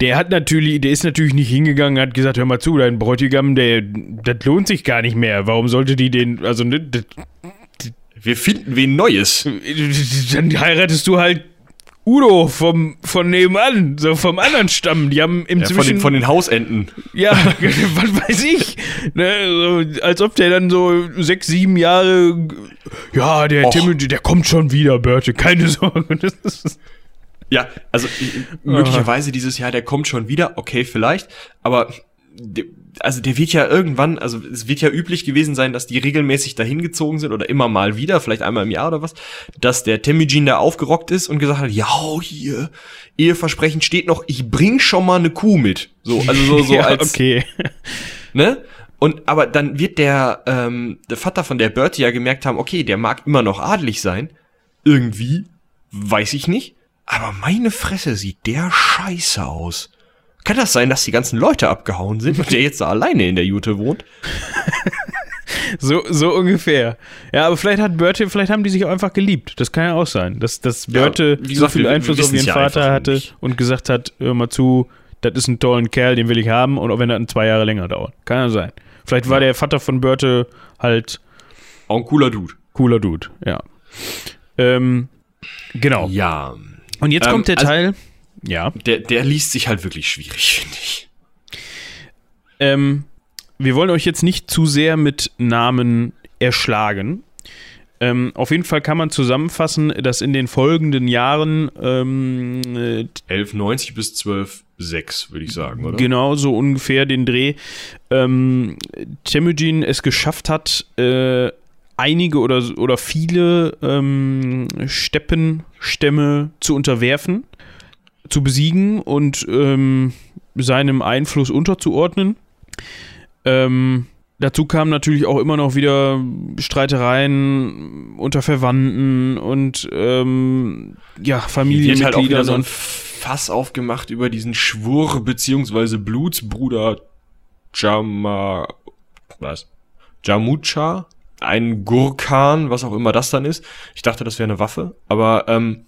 Der hat natürlich, der ist natürlich nicht hingegangen, hat gesagt, hör mal zu, dein Bräutigam, der, das lohnt sich gar nicht mehr. Warum sollte die den, also, ne, das, Wir finden wen Neues. dann heiratest du halt Udo vom, von nebenan, so vom anderen Stamm. Die haben im Ja, von, den, von den Hausenten. Ja, was weiß ich. Ne, so, als ob der dann so sechs, sieben Jahre. Ja, der Och. Tim, der kommt schon wieder, Börte, keine Sorge. Das ist, Ja, also möglicherweise dieses Jahr, der kommt schon wieder, okay, vielleicht, aber also der wird ja irgendwann, also es wird ja üblich gewesen sein, dass die regelmäßig dahin gezogen sind oder immer mal wieder, vielleicht einmal im Jahr oder was, dass der Temujin da aufgerockt ist und gesagt hat, ja, hier, Eheversprechen steht noch, ich bring schon mal eine Kuh mit. So, also so, so ja, als, okay. ne? Und aber dann wird der, ähm, der Vater von der Bertie ja gemerkt haben, okay, der mag immer noch adelig sein. Irgendwie, weiß ich nicht. Aber meine Fresse sieht der scheiße aus. Kann das sein, dass die ganzen Leute abgehauen sind und der jetzt da alleine in der Jute wohnt? So, so ungefähr. Ja, aber vielleicht hat Börte, vielleicht haben die sich auch einfach geliebt. Das kann ja auch sein. Dass, dass Börte wie so viel wir- wir Einfluss auf ihren ja Vater hatte nicht. und gesagt hat, hör mal zu, das ist ein tollen Kerl, den will ich haben, und auch wenn das ein zwei Jahre länger dauert. Kann ja sein. Vielleicht war der Vater von Börte halt Auch ein cooler Dude. cooler Dude, ja. Ähm, genau. Ja. Und jetzt Ähm, kommt der also- Teil. Ja. Der, der liest sich halt wirklich schwierig, finde ich. Ähm, wir wollen euch jetzt nicht zu sehr mit Namen erschlagen. Ähm, auf jeden Fall kann man zusammenfassen, dass in den folgenden Jahren ähm, äh, 11,90 bis 12,6, würde ich sagen, oder? genau so ungefähr den Dreh ähm, Temujin es geschafft hat, äh, einige oder, oder viele ähm, Steppenstämme zu unterwerfen, zu besiegen und ähm, seinem Einfluss unterzuordnen. Ähm, dazu kamen natürlich auch immer noch wieder Streitereien unter Verwandten und ähm, ja, Hier wird halt auch wieder Familienmitgliedern so ein Fass aufgemacht über diesen Schwur beziehungsweise Blutsbruder Jama was? Jamucha, ein Gurkan, was auch immer das dann ist. Ich dachte, das wäre eine Waffe, aber ähm,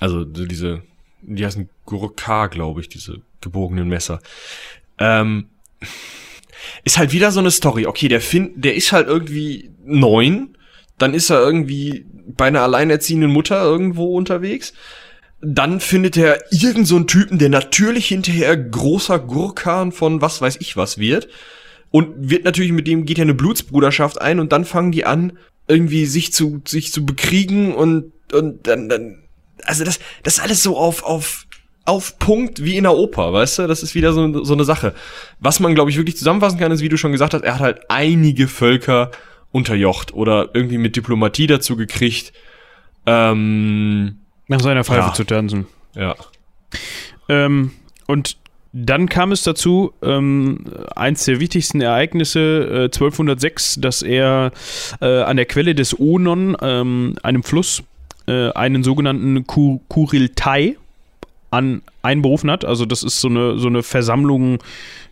also so diese, die heißen Gurkar, glaube ich, diese gebogenen Messer. Ähm, ist halt wieder so eine Story. Okay, der Finn, der ist halt irgendwie neun, dann ist er irgendwie bei einer alleinerziehenden Mutter irgendwo unterwegs. Dann findet er irgend so einen Typen, der natürlich hinterher großer Gurkan von was weiß ich was wird. Und wird natürlich mit dem geht ja eine Blutsbruderschaft ein und dann fangen die an, irgendwie sich zu, sich zu bekriegen und, und dann, dann, also das, das ist alles so auf, auf, auf Punkt wie in der Oper, weißt du? Das ist wieder so, so eine Sache. Was man, glaube ich, wirklich zusammenfassen kann, ist, wie du schon gesagt hast, er hat halt einige Völker unterjocht oder irgendwie mit Diplomatie dazu gekriegt, ähm, nach seiner Pfeife ja. zu tanzen. Ja. Ähm, und dann kam es dazu, ähm, eins der wichtigsten Ereignisse, äh, 1206, dass er äh, an der Quelle des Onon, ähm, einem Fluss, äh, einen sogenannten Kur Kuriltai an einberufen hat. Also das ist so eine, so eine Versammlung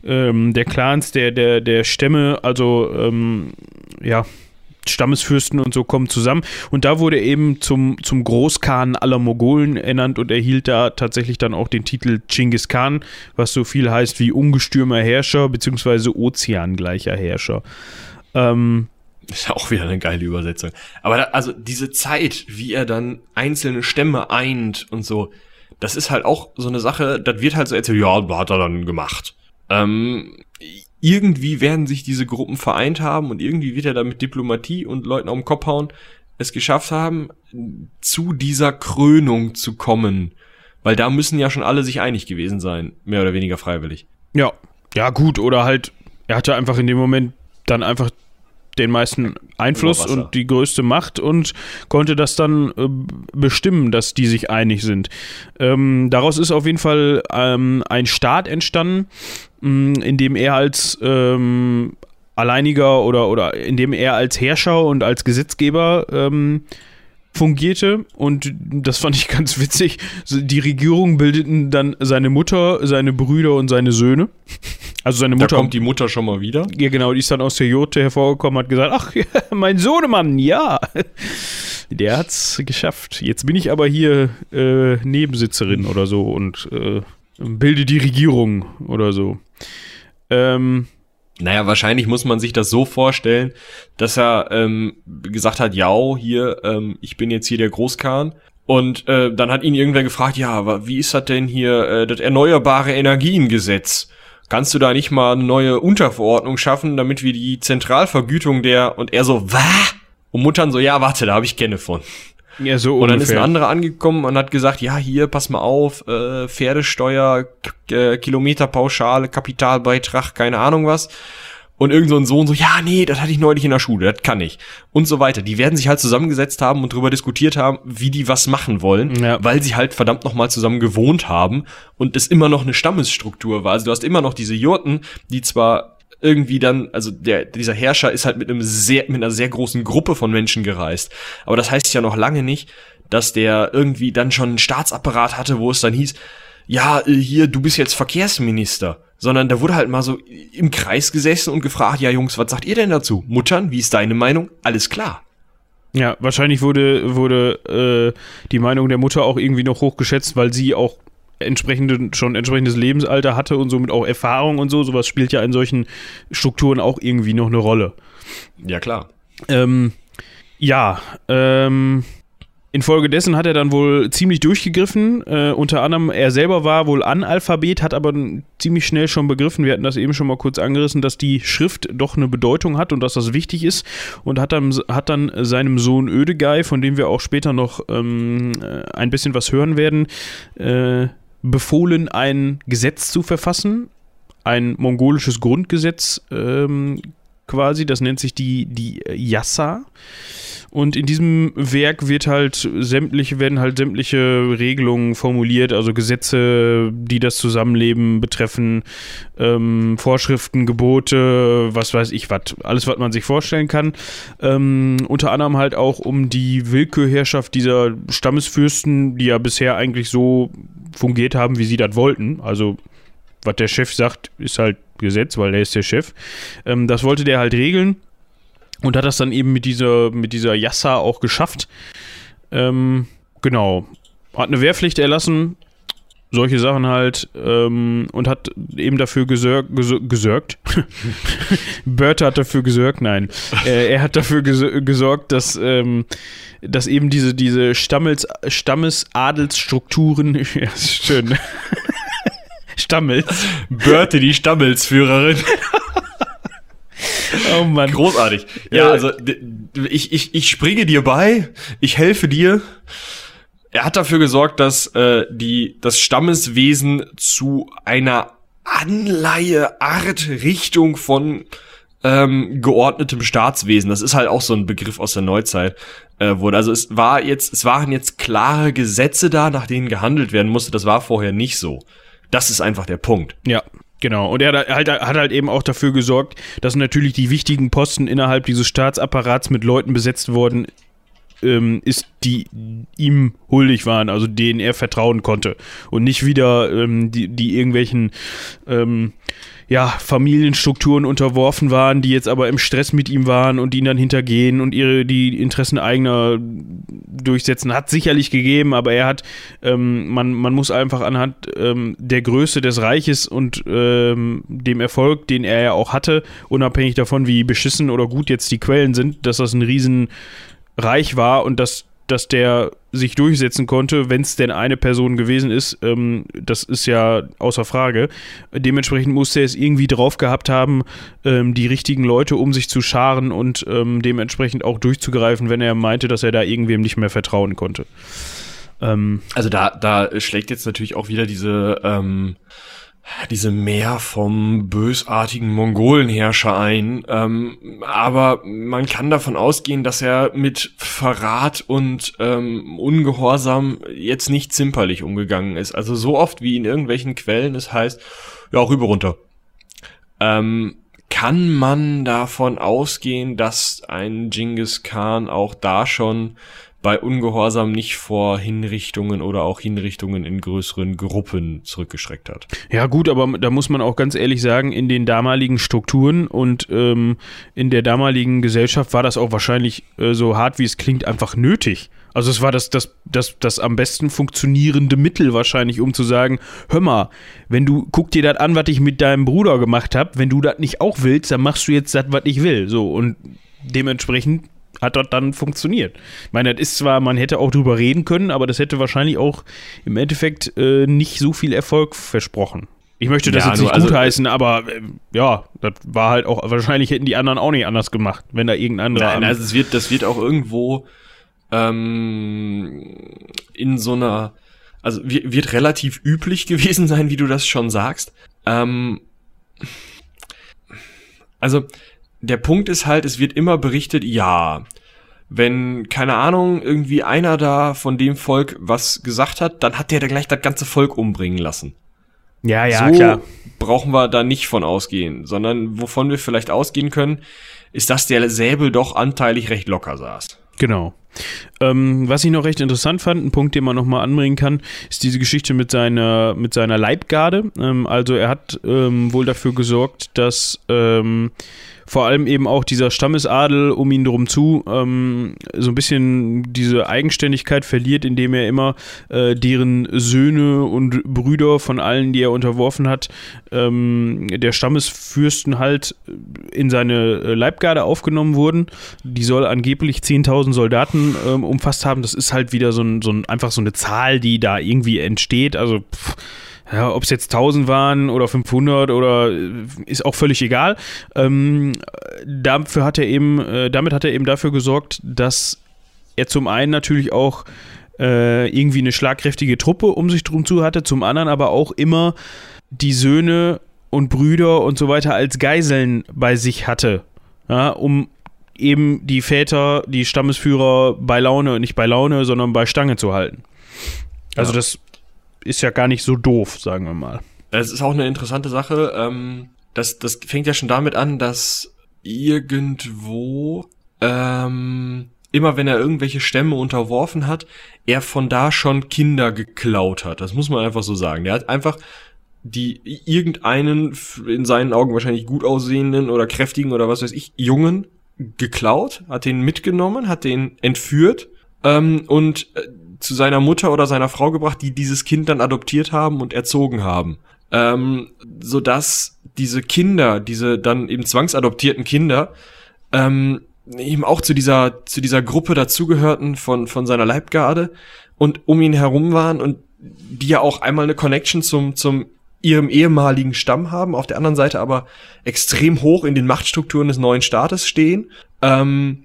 ähm, der Clans, der, der, der Stämme, also ähm, ja, Stammesfürsten und so kommen zusammen. Und da wurde eben zum, zum Großkhan aller Mogolen ernannt und erhielt da tatsächlich dann auch den Titel Chinggis Khan, was so viel heißt wie ungestürmer Herrscher beziehungsweise ozeangleicher Herrscher. Ähm, ist ja auch wieder eine geile Übersetzung. Aber da, also diese Zeit, wie er dann einzelne Stämme eint und so, das ist halt auch so eine Sache, das wird halt so erzählt, ja, hat er dann gemacht. Ähm, irgendwie werden sich diese Gruppen vereint haben und irgendwie wird er da mit Diplomatie und Leuten auf den Kopf hauen, es geschafft haben, zu dieser Krönung zu kommen. Weil da müssen ja schon alle sich einig gewesen sein, mehr oder weniger freiwillig. Ja, ja gut, oder halt, er hatte einfach in dem Moment dann einfach den meisten Einfluss und die größte Macht und konnte das dann äh, bestimmen, dass die sich einig sind. Ähm, daraus ist auf jeden Fall ähm, ein Staat entstanden, mh, in dem er als ähm, alleiniger oder, oder in dem er als Herrscher und als Gesetzgeber ähm, fungierte und das fand ich ganz witzig. Die Regierung bildeten dann seine Mutter, seine Brüder und seine Söhne. Also seine Mutter. Da kommt die Mutter schon mal wieder. Ja, genau, die ist dann aus der Jote hervorgekommen, hat gesagt, ach, ja, mein Sohnemann, ja. Der hat's geschafft. Jetzt bin ich aber hier äh, Nebensitzerin oder so und äh, bilde die Regierung oder so. Ähm, naja, wahrscheinlich muss man sich das so vorstellen, dass er ähm, gesagt hat, ja, hier, ähm, ich bin jetzt hier der Großkhan. Und äh, dann hat ihn irgendwer gefragt, ja, wie ist das denn hier, äh, das Erneuerbare Energiengesetz? Kannst du da nicht mal eine neue Unterverordnung schaffen, damit wir die Zentralvergütung der... Und er so, was? Und Muttern so, ja, warte, da habe ich kenne von. Ja, so Und dann ungefähr. ist ein anderer angekommen und hat gesagt, ja, hier, pass mal auf, äh, Pferdesteuer, äh, Kilometerpauschale, Kapitalbeitrag, keine Ahnung was. Und irgend so ein Sohn so, ja, nee, das hatte ich neulich in der Schule, das kann ich. Und so weiter. Die werden sich halt zusammengesetzt haben und darüber diskutiert haben, wie die was machen wollen, ja. weil sie halt verdammt nochmal zusammen gewohnt haben und es immer noch eine Stammesstruktur war. Also du hast immer noch diese Jurten, die zwar irgendwie dann, also der, dieser Herrscher ist halt mit einem sehr, mit einer sehr großen Gruppe von Menschen gereist. Aber das heißt ja noch lange nicht, dass der irgendwie dann schon einen Staatsapparat hatte, wo es dann hieß, ja, äh, hier, du bist jetzt Verkehrsminister. Sondern da wurde halt mal so im Kreis gesessen und gefragt, ja Jungs, was sagt ihr denn dazu? Muttern, wie ist deine Meinung? Alles klar. Ja, wahrscheinlich wurde, wurde äh, die Meinung der Mutter auch irgendwie noch hochgeschätzt, weil sie auch entsprechende, schon entsprechendes Lebensalter hatte und somit auch Erfahrung und so. Sowas spielt ja in solchen Strukturen auch irgendwie noch eine Rolle. Ja, klar. Ähm, ja, ähm, Infolgedessen hat er dann wohl ziemlich durchgegriffen. Äh, unter anderem, er selber war wohl Analphabet, hat aber ziemlich schnell schon begriffen, wir hatten das eben schon mal kurz angerissen, dass die Schrift doch eine Bedeutung hat und dass das wichtig ist. Und hat dann, hat dann seinem Sohn Ödegei, von dem wir auch später noch ähm, äh, ein bisschen was hören werden, äh, befohlen, ein Gesetz zu verfassen, ein mongolisches Grundgesetz ähm, quasi, das nennt sich die, die Yassa. Und in diesem Werk wird halt sämtliche, werden halt sämtliche Regelungen formuliert, also Gesetze, die das Zusammenleben betreffen, ähm, Vorschriften, Gebote, was weiß ich was, alles, was man sich vorstellen kann. Ähm, unter anderem halt auch um die Willkürherrschaft dieser Stammesfürsten, die ja bisher eigentlich so fungiert haben, wie sie das wollten. Also, was der Chef sagt, ist halt Gesetz, weil der ist der Chef. Ähm, das wollte der halt regeln und hat das dann eben mit dieser, mit dieser Yassa auch geschafft. Ähm, genau. Hat eine Wehrpflicht erlassen, solche Sachen halt ähm, und hat eben dafür gesorgt, gesorgt. Bert hat dafür gesorgt, nein. Äh, er hat dafür gesorgt, dass, ähm, dass eben diese, diese Stammels, Stammesadelsstrukturen, ja, ist schön. Stammels. Börte, die Stammelsführerin. oh Mann. Großartig. Ja, also ich, ich, ich springe dir bei, ich helfe dir. Er hat dafür gesorgt, dass äh, die, das Stammeswesen zu einer Anleihe, Art, Richtung von ähm, geordnetem Staatswesen. Das ist halt auch so ein Begriff aus der Neuzeit äh, wurde. Also es war jetzt, es waren jetzt klare Gesetze da, nach denen gehandelt werden musste. Das war vorher nicht so. Das ist einfach der Punkt. Ja. Genau, und er hat halt, hat halt eben auch dafür gesorgt, dass natürlich die wichtigen Posten innerhalb dieses Staatsapparats mit Leuten besetzt worden ähm, ist, die ihm huldig waren, also denen er vertrauen konnte. Und nicht wieder ähm, die, die irgendwelchen ähm, ja, Familienstrukturen unterworfen waren, die jetzt aber im Stress mit ihm waren und ihn dann hintergehen und ihre die Interessen eigener durchsetzen, hat sicherlich gegeben, aber er hat, ähm, man, man muss einfach anhand ähm, der Größe des Reiches und ähm, dem Erfolg, den er ja auch hatte, unabhängig davon, wie beschissen oder gut jetzt die Quellen sind, dass das ein Riesenreich war und dass dass der sich durchsetzen konnte, wenn es denn eine Person gewesen ist, ähm, das ist ja außer Frage. Dementsprechend musste er es irgendwie drauf gehabt haben, ähm, die richtigen Leute um sich zu scharen und ähm, dementsprechend auch durchzugreifen, wenn er meinte, dass er da irgendwem nicht mehr vertrauen konnte. Ähm, also da, da schlägt jetzt natürlich auch wieder diese ähm, diese Mehr vom bösartigen Mongolenherrscher ein. Ähm, aber man kann davon ausgehen, dass er mit Verrat und ähm, Ungehorsam jetzt nicht zimperlich umgegangen ist. Also so oft wie in irgendwelchen Quellen es heißt, ja, rüber runter. Ähm, kann man davon ausgehen, dass ein Genghis Khan auch da schon bei Ungehorsam nicht vor Hinrichtungen oder auch Hinrichtungen in größeren Gruppen zurückgeschreckt hat. Ja gut, aber da muss man auch ganz ehrlich sagen, in den damaligen Strukturen und ähm, in der damaligen Gesellschaft war das auch wahrscheinlich äh, so hart, wie es klingt, einfach nötig. Also es war das, das, das, das am besten funktionierende Mittel wahrscheinlich, um zu sagen, hör mal, wenn du, guck dir das an, was ich mit deinem Bruder gemacht habe, wenn du das nicht auch willst, dann machst du jetzt das, was ich will. So, und dementsprechend hat dort dann funktioniert. Ich meine, das ist zwar, man hätte auch drüber reden können, aber das hätte wahrscheinlich auch im Endeffekt äh, nicht so viel Erfolg versprochen. Ich möchte das ja, jetzt nicht also, gutheißen, aber äh, ja, das war halt auch, wahrscheinlich hätten die anderen auch nicht anders gemacht, wenn da irgendein anderer. Nein, also es wird, das wird auch irgendwo ähm, in so einer, also wird relativ üblich gewesen sein, wie du das schon sagst. Ähm, also der Punkt ist halt, es wird immer berichtet, ja, wenn, keine Ahnung, irgendwie einer da von dem Volk was gesagt hat, dann hat der da gleich das ganze Volk umbringen lassen. Ja, ja, so klar. brauchen wir da nicht von ausgehen, sondern wovon wir vielleicht ausgehen können, ist, dass der Säbel doch anteilig recht locker saß. Genau. Ähm, was ich noch recht interessant fand, ein Punkt, den man nochmal anbringen kann, ist diese Geschichte mit seiner, mit seiner Leibgarde. Ähm, also er hat ähm, wohl dafür gesorgt, dass ähm, vor allem eben auch dieser Stammesadel um ihn drum zu ähm, so ein bisschen diese Eigenständigkeit verliert, indem er immer äh, deren Söhne und Brüder von allen, die er unterworfen hat, ähm, der Stammesfürsten halt in seine äh, Leibgarde aufgenommen wurden. Die soll angeblich 10.000 Soldaten ähm, umfasst haben. Das ist halt wieder so ein, so ein, einfach so eine Zahl, die da irgendwie entsteht. Also pff, ja, ob es jetzt 1000 waren oder 500 oder äh, ist auch völlig egal. Ähm, dafür hat er eben, äh, damit hat er eben dafür gesorgt, dass er zum einen natürlich auch äh, irgendwie eine schlagkräftige Truppe um sich drum zu hatte, zum anderen aber auch immer die Söhne und Brüder und so weiter als Geiseln bei sich hatte, ja, um eben die Väter, die Stammesführer bei Laune, nicht bei Laune, sondern bei Stange zu halten. Also ja. das ist ja gar nicht so doof, sagen wir mal. Es ist auch eine interessante Sache. Ähm, das, das fängt ja schon damit an, dass irgendwo ähm, immer wenn er irgendwelche Stämme unterworfen hat, er von da schon Kinder geklaut hat. Das muss man einfach so sagen. Der hat einfach die irgendeinen in seinen Augen wahrscheinlich gut aussehenden oder kräftigen oder was weiß ich Jungen geklaut, hat den mitgenommen, hat den entführt ähm, und äh, zu seiner Mutter oder seiner Frau gebracht, die dieses Kind dann adoptiert haben und erzogen haben. Ähm, sodass diese Kinder, diese dann eben zwangsadoptierten Kinder, ähm, eben auch zu dieser, zu dieser Gruppe dazugehörten von, von seiner Leibgarde und um ihn herum waren und die ja auch einmal eine Connection zum, zum ihrem ehemaligen Stamm haben, auf der anderen Seite aber extrem hoch in den Machtstrukturen des neuen Staates stehen. Ähm,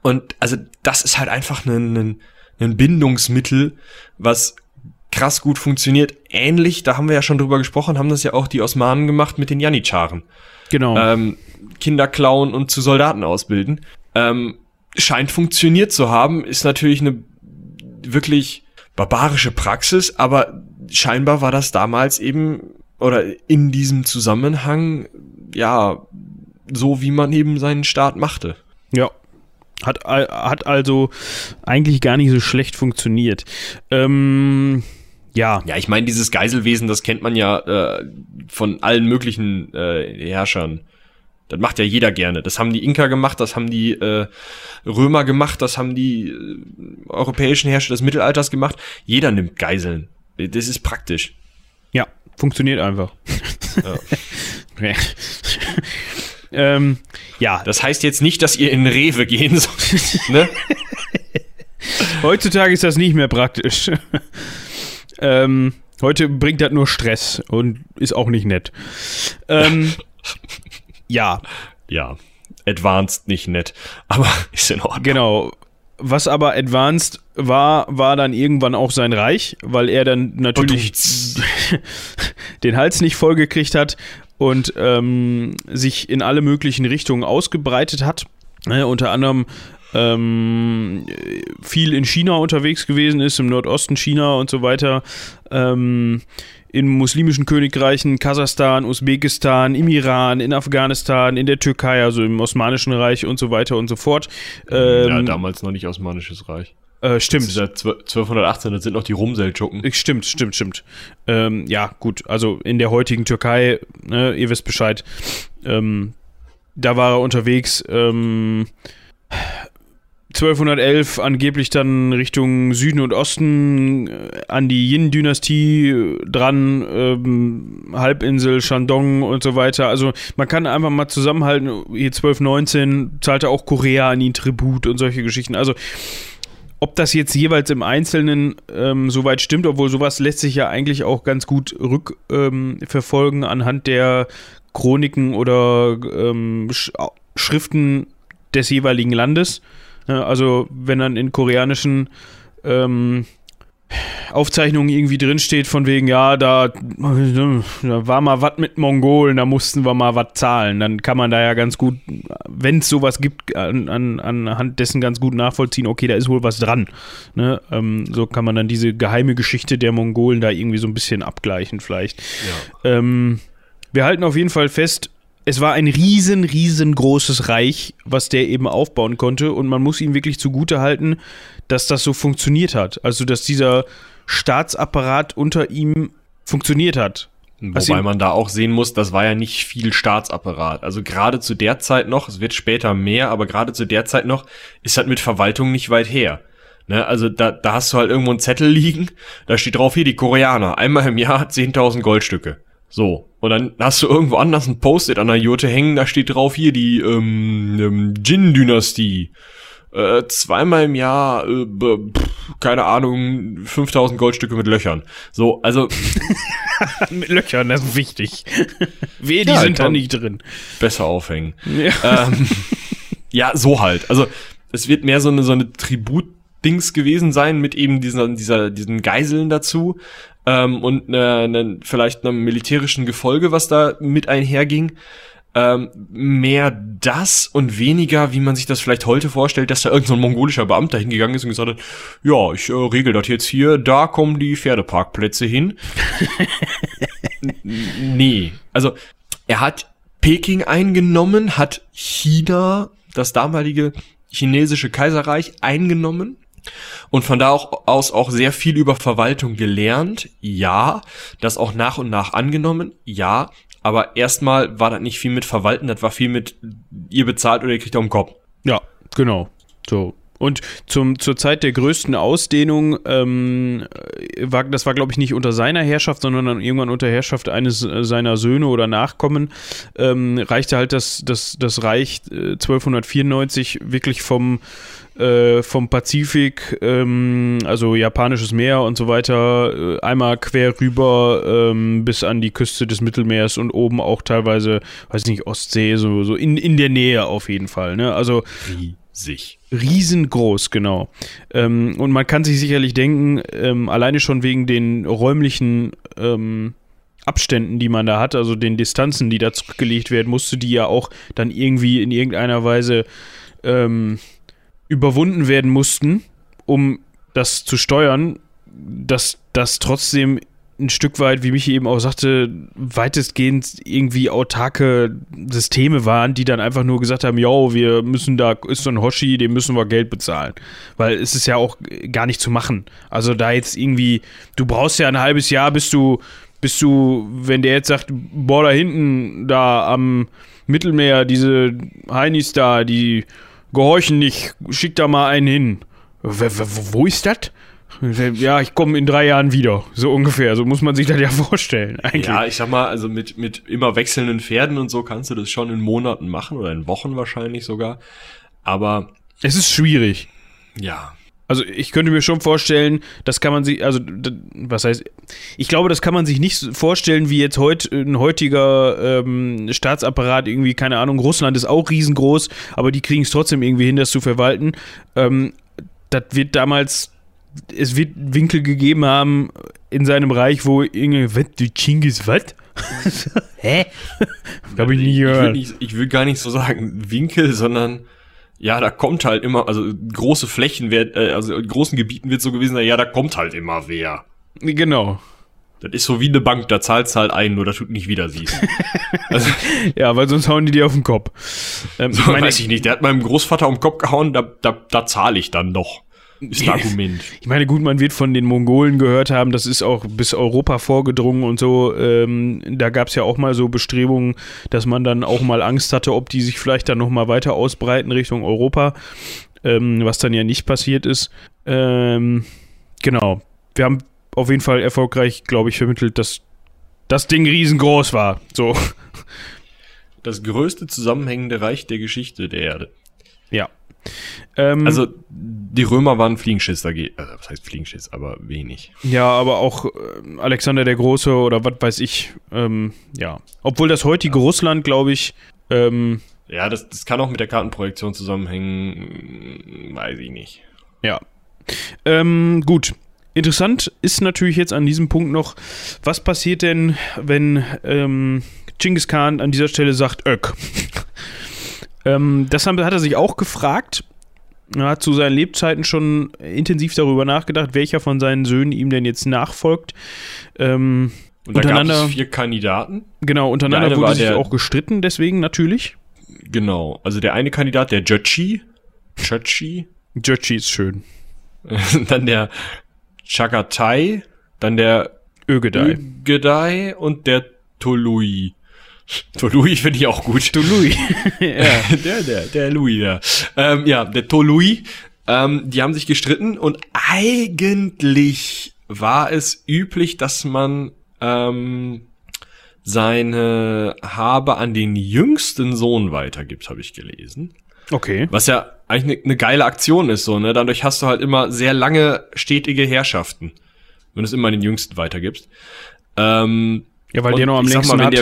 und also das ist halt einfach ein, ein, ein Bindungsmittel, was krass gut funktioniert. Ähnlich, da haben wir ja schon drüber gesprochen, haben das ja auch die Osmanen gemacht mit den Janitscharen. Genau. Ähm, Kinder klauen und zu Soldaten ausbilden. Ähm, scheint funktioniert zu haben, ist natürlich eine wirklich barbarische Praxis, aber scheinbar war das damals eben oder in diesem Zusammenhang ja so, wie man eben seinen Staat machte. Ja. Hat, hat also eigentlich gar nicht so schlecht funktioniert. Ähm, ja. Ja, ich meine, dieses Geiselwesen, das kennt man ja äh, von allen möglichen äh, Herrschern. Das macht ja jeder gerne. Das haben die Inka gemacht, das haben die äh, Römer gemacht, das haben die äh, europäischen Herrscher des Mittelalters gemacht. Jeder nimmt Geiseln. Das ist praktisch. Ja, funktioniert einfach. Ja. ähm, ja. Das heißt jetzt nicht, dass ihr in Rewe gehen sollt. Ne? Heutzutage ist das nicht mehr praktisch. ähm, heute bringt das nur Stress und ist auch nicht nett. Ähm, ja. Ja. Advanced nicht nett, aber ist in Ordnung. Genau. Was aber advanced war, war dann irgendwann auch sein Reich, weil er dann natürlich den Hals nicht vollgekriegt hat und ähm, sich in alle möglichen Richtungen ausgebreitet hat. Ja, unter anderem ähm, viel in China unterwegs gewesen ist, im Nordosten China und so weiter. Ähm, in muslimischen Königreichen, Kasachstan, Usbekistan, im Iran, in Afghanistan, in der Türkei, also im Osmanischen Reich und so weiter und so fort. Ähm, ja, damals noch nicht Osmanisches Reich. Äh, stimmt. Das ist ja 1218, das sind noch die Rumseldschuken. Stimmt, stimmt, stimmt. Ähm, ja, gut, also in der heutigen Türkei, ne, ihr wisst Bescheid, ähm, da war er unterwegs. Ähm, 1211 angeblich dann Richtung Süden und Osten äh, an die Yin-Dynastie äh, dran, ähm, Halbinsel, Shandong und so weiter. Also man kann einfach mal zusammenhalten, hier 1219 zahlte auch Korea an ihn Tribut und solche Geschichten. Also ob das jetzt jeweils im Einzelnen ähm, soweit stimmt, obwohl sowas lässt sich ja eigentlich auch ganz gut rückverfolgen ähm, anhand der Chroniken oder ähm, Sch Schriften des jeweiligen Landes. Also wenn dann in koreanischen ähm, Aufzeichnungen irgendwie drinsteht, von wegen, ja, da, da war mal was mit Mongolen, da mussten wir mal was zahlen. Dann kann man da ja ganz gut, wenn es sowas gibt, an, an, anhand dessen ganz gut nachvollziehen, okay, da ist wohl was dran. Ne? Ähm, so kann man dann diese geheime Geschichte der Mongolen da irgendwie so ein bisschen abgleichen, vielleicht. Ja. Ähm, wir halten auf jeden Fall fest, es war ein riesen, riesengroßes Reich, was der eben aufbauen konnte. Und man muss ihm wirklich zugute halten, dass das so funktioniert hat. Also, dass dieser Staatsapparat unter ihm funktioniert hat. Wobei man da auch sehen muss, das war ja nicht viel Staatsapparat. Also gerade zu der Zeit noch, es wird später mehr, aber gerade zu der Zeit noch, ist halt mit Verwaltung nicht weit her. Ne, also da, da hast du halt irgendwo einen Zettel liegen, da steht drauf hier die Koreaner, einmal im Jahr 10.000 Goldstücke. So. Und dann hast du irgendwo anders ein Post-it an der Jurte hängen, da steht drauf hier die ähm, ähm, Jin-Dynastie. Äh, zweimal im Jahr, äh, pff, keine Ahnung, 5000 Goldstücke mit Löchern. So, also. mit Löchern, das ist wichtig. Wehe, die ja, sind da nicht drin. Besser aufhängen. Ja. Ähm, ja, so halt. Also, es wird mehr so eine, so eine Tribut-Dings gewesen sein mit eben diesen, dieser, diesen Geiseln dazu ähm, und ne, ne, vielleicht einem militärischen Gefolge, was da mit einherging. Ähm, mehr das und weniger, wie man sich das vielleicht heute vorstellt, dass da irgendein so mongolischer Beamter hingegangen ist und gesagt hat, ja, ich äh, regel das jetzt hier, da kommen die Pferdeparkplätze hin. nee, also er hat Peking eingenommen, hat China, das damalige chinesische Kaiserreich eingenommen und von da auch, aus auch sehr viel über Verwaltung gelernt, ja, das auch nach und nach angenommen, ja, aber erstmal war das nicht viel mit Verwalten, das war viel mit ihr bezahlt oder ihr kriegt auf den Kopf. Ja, genau. So. Und zum, zur Zeit der größten Ausdehnung, ähm, war, das war, glaube ich, nicht unter seiner Herrschaft, sondern dann irgendwann unter Herrschaft eines äh, seiner Söhne oder Nachkommen, ähm, reichte halt das, das, das Reich äh, 1294 wirklich vom äh, vom Pazifik, ähm, also japanisches Meer und so weiter, äh, einmal quer rüber ähm, bis an die Küste des Mittelmeers und oben auch teilweise, weiß nicht, Ostsee, so, so in, in der Nähe auf jeden Fall. Ne? Also riesig. Riesengroß, genau. Ähm, und man kann sich sicherlich denken, ähm, alleine schon wegen den räumlichen ähm, Abständen, die man da hat, also den Distanzen, die da zurückgelegt werden, musste die ja auch dann irgendwie in irgendeiner Weise ähm, überwunden werden mussten, um das zu steuern, dass das trotzdem ein Stück weit, wie Michi eben auch sagte, weitestgehend irgendwie autarke Systeme waren, die dann einfach nur gesagt haben, yo, wir müssen da, ist so ein Hoshi, dem müssen wir Geld bezahlen. Weil es ist ja auch gar nicht zu machen. Also da jetzt irgendwie, du brauchst ja ein halbes Jahr, bis du, bis du, wenn der jetzt sagt, boah, da hinten, da am Mittelmeer, diese Heinis da, die gehorchen nicht, schick da mal einen hin. W wo ist das? Ja, ich komme in drei Jahren wieder. So ungefähr. So muss man sich das ja vorstellen. Eigentlich. Ja, ich sag mal, also mit, mit immer wechselnden Pferden und so kannst du das schon in Monaten machen oder in Wochen wahrscheinlich sogar. Aber. Es ist schwierig. Ja. Also ich könnte mir schon vorstellen, das kann man sich, also was heißt, ich glaube, das kann man sich nicht vorstellen, wie jetzt heut, ein heutiger ähm, Staatsapparat irgendwie, keine Ahnung, Russland ist auch riesengroß, aber die kriegen es trotzdem irgendwie hin, das zu verwalten. Ähm, das wird damals, es wird Winkel gegeben haben in seinem Reich, wo irgendwie, was, du Chingis, was? Hä? Hab ich nie gehört. Ich will, ich will gar nicht so sagen Winkel, sondern ja, da kommt halt immer, also große Flächen, wird, äh, also in großen Gebieten wird so gewesen sein, ja, da kommt halt immer wer. Genau. Das ist so wie eine Bank, da zahlst halt ein, nur dass du nicht wieder siehst. also, ja, weil sonst hauen die dir auf den Kopf. Ähm, so, meine, weiß ich nicht, der hat meinem Großvater um den Kopf gehauen, da, da, da zahle ich dann doch. Ist ein Argument. Ich meine, gut, man wird von den Mongolen gehört haben, das ist auch bis Europa vorgedrungen und so. Ähm, da gab es ja auch mal so Bestrebungen, dass man dann auch mal Angst hatte, ob die sich vielleicht dann nochmal weiter ausbreiten Richtung Europa, ähm, was dann ja nicht passiert ist. Ähm, genau. Wir haben auf jeden Fall erfolgreich, glaube ich, vermittelt, dass das Ding riesengroß war. So. Das größte zusammenhängende Reich der Geschichte der Erde. Ja. Ähm, also die Römer waren Fliegenschiss dagegen. Also, was heißt Fliegenschiss, aber wenig. Ja, aber auch äh, Alexander der Große oder was weiß ich. Ähm, ja. Obwohl das heutige ja. Russland, glaube ich. Ähm, ja, das, das kann auch mit der Kartenprojektion zusammenhängen. Weiß ich nicht. Ja. Ähm, gut. Interessant ist natürlich jetzt an diesem Punkt noch, was passiert denn, wenn ähm, Genghis Khan an dieser Stelle sagt, Ök. Ähm, das hat er sich auch gefragt. Er hat zu seinen Lebzeiten schon intensiv darüber nachgedacht, welcher von seinen Söhnen ihm denn jetzt nachfolgt. Ähm, und da untereinander, gab es vier Kandidaten. Genau, untereinander wurde sich auch gestritten, deswegen natürlich. Genau, also der eine Kandidat, der Jötchi. Jötchi. Jötchi ist schön. dann der Chagatai, dann der Ögedei. Ögedei und der Tolui. Tolui finde ich auch gut. Tolui. ja. Der, der, der Louis da. Ähm, ja, der Tolui. Ähm, die haben sich gestritten und eigentlich war es üblich, dass man ähm, seine Habe an den jüngsten Sohn weitergibt, habe ich gelesen. Okay. Was ja eigentlich eine ne geile Aktion ist, so, ne? Dadurch hast du halt immer sehr lange stetige Herrschaften, wenn du es immer an den Jüngsten weitergibst. Ähm, ja, weil der noch am längsten mal, hat.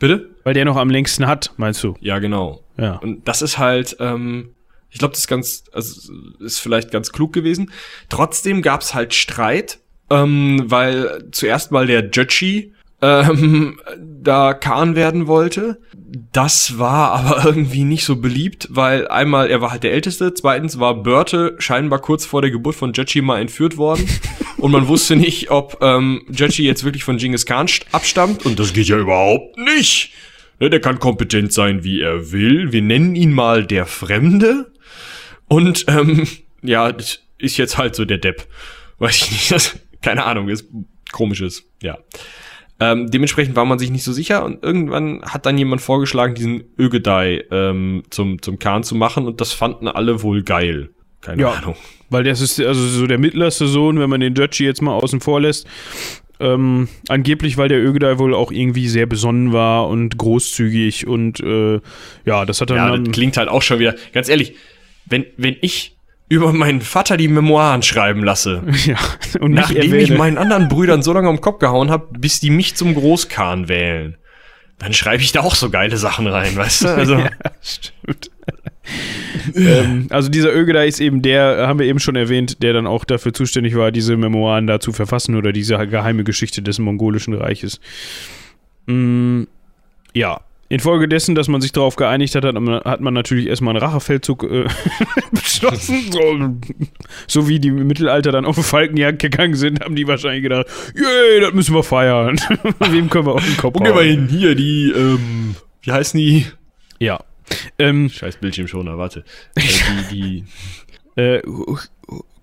Bitte? Weil der noch am längsten hat, meinst du? Ja, genau. Ja. Und das ist halt, ähm, ich glaube, das ist ganz, also ist vielleicht ganz klug gewesen. Trotzdem gab's halt Streit, ähm, weil zuerst mal der Jötchi ähm, da Khan werden wollte. Das war aber irgendwie nicht so beliebt, weil einmal, er war halt der Älteste, zweitens war Börte scheinbar kurz vor der Geburt von Jötchi mal entführt worden und man wusste nicht, ob ähm, Jötchi jetzt wirklich von Genghis Khan abstammt und das geht ja überhaupt nicht. Ne, der kann kompetent sein, wie er will. Wir nennen ihn mal der Fremde und ähm, ja, ist jetzt halt so der Depp. Weiß ich nicht, das, keine Ahnung, ist komisches, ja. Ähm, dementsprechend war man sich nicht so sicher und irgendwann hat dann jemand vorgeschlagen, diesen Ögedei ähm, zum, zum Khan zu machen und das fanden alle wohl geil. Keine Ja. Ahnung. Weil das ist also so der mittlerste Sohn, wenn man den Dutchy jetzt mal außen vor lässt. Ähm, angeblich, weil der Ögedei wohl auch irgendwie sehr besonnen war und großzügig und äh, ja, das hat dann. Ja, das klingt halt auch schon wieder, ganz ehrlich, wenn, wenn ich über meinen Vater die Memoiren schreiben lasse, ja, und nachdem ich meinen anderen Brüdern so lange am Kopf gehauen habe, bis die mich zum Großkhan wählen, dann schreibe ich da auch so geile Sachen rein, weißt du? Also, ja, stimmt. ähm, also dieser Ögedei ist eben der, haben wir eben schon erwähnt, der dann auch dafür zuständig war, diese Memoiren da zu verfassen oder diese geheime Geschichte des mongolischen Reiches. Mm, ja. Infolgedessen, dass man sich darauf geeinigt hat, hat man, hat man natürlich erstmal einen Rachefeldzug äh, beschlossen. So, so wie die im Mittelalter dann auf eine Falkenjagd gegangen sind, haben die wahrscheinlich gedacht, yay, das müssen wir feiern. Wem können wir auf den Kopf hauen? hin? Hier, die, ähm, wie heißen die? Ja. Ähm, Scheiß Bildschirmschoner, warte. Äh, die, die, Äh,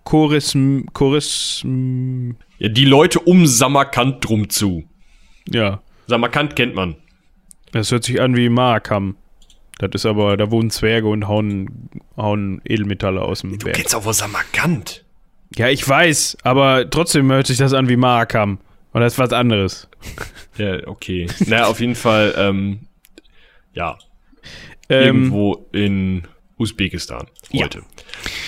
Choris, Choris, ja, die Leute um Samarkand drum zu. ja, Samarkand kennt man. Das hört sich an wie Mahakam. Das ist aber, da wohnen Zwerge und hauen, hauen Edelmetalle aus dem Du Berg. kennst auch wohl Samarkand. Ja, ich weiß, aber trotzdem hört sich das an wie Mahakam. Und das ist was anderes. Ja, okay. naja, auf jeden Fall, ähm, ja, Ähm, irgendwo in Usbekistan heute.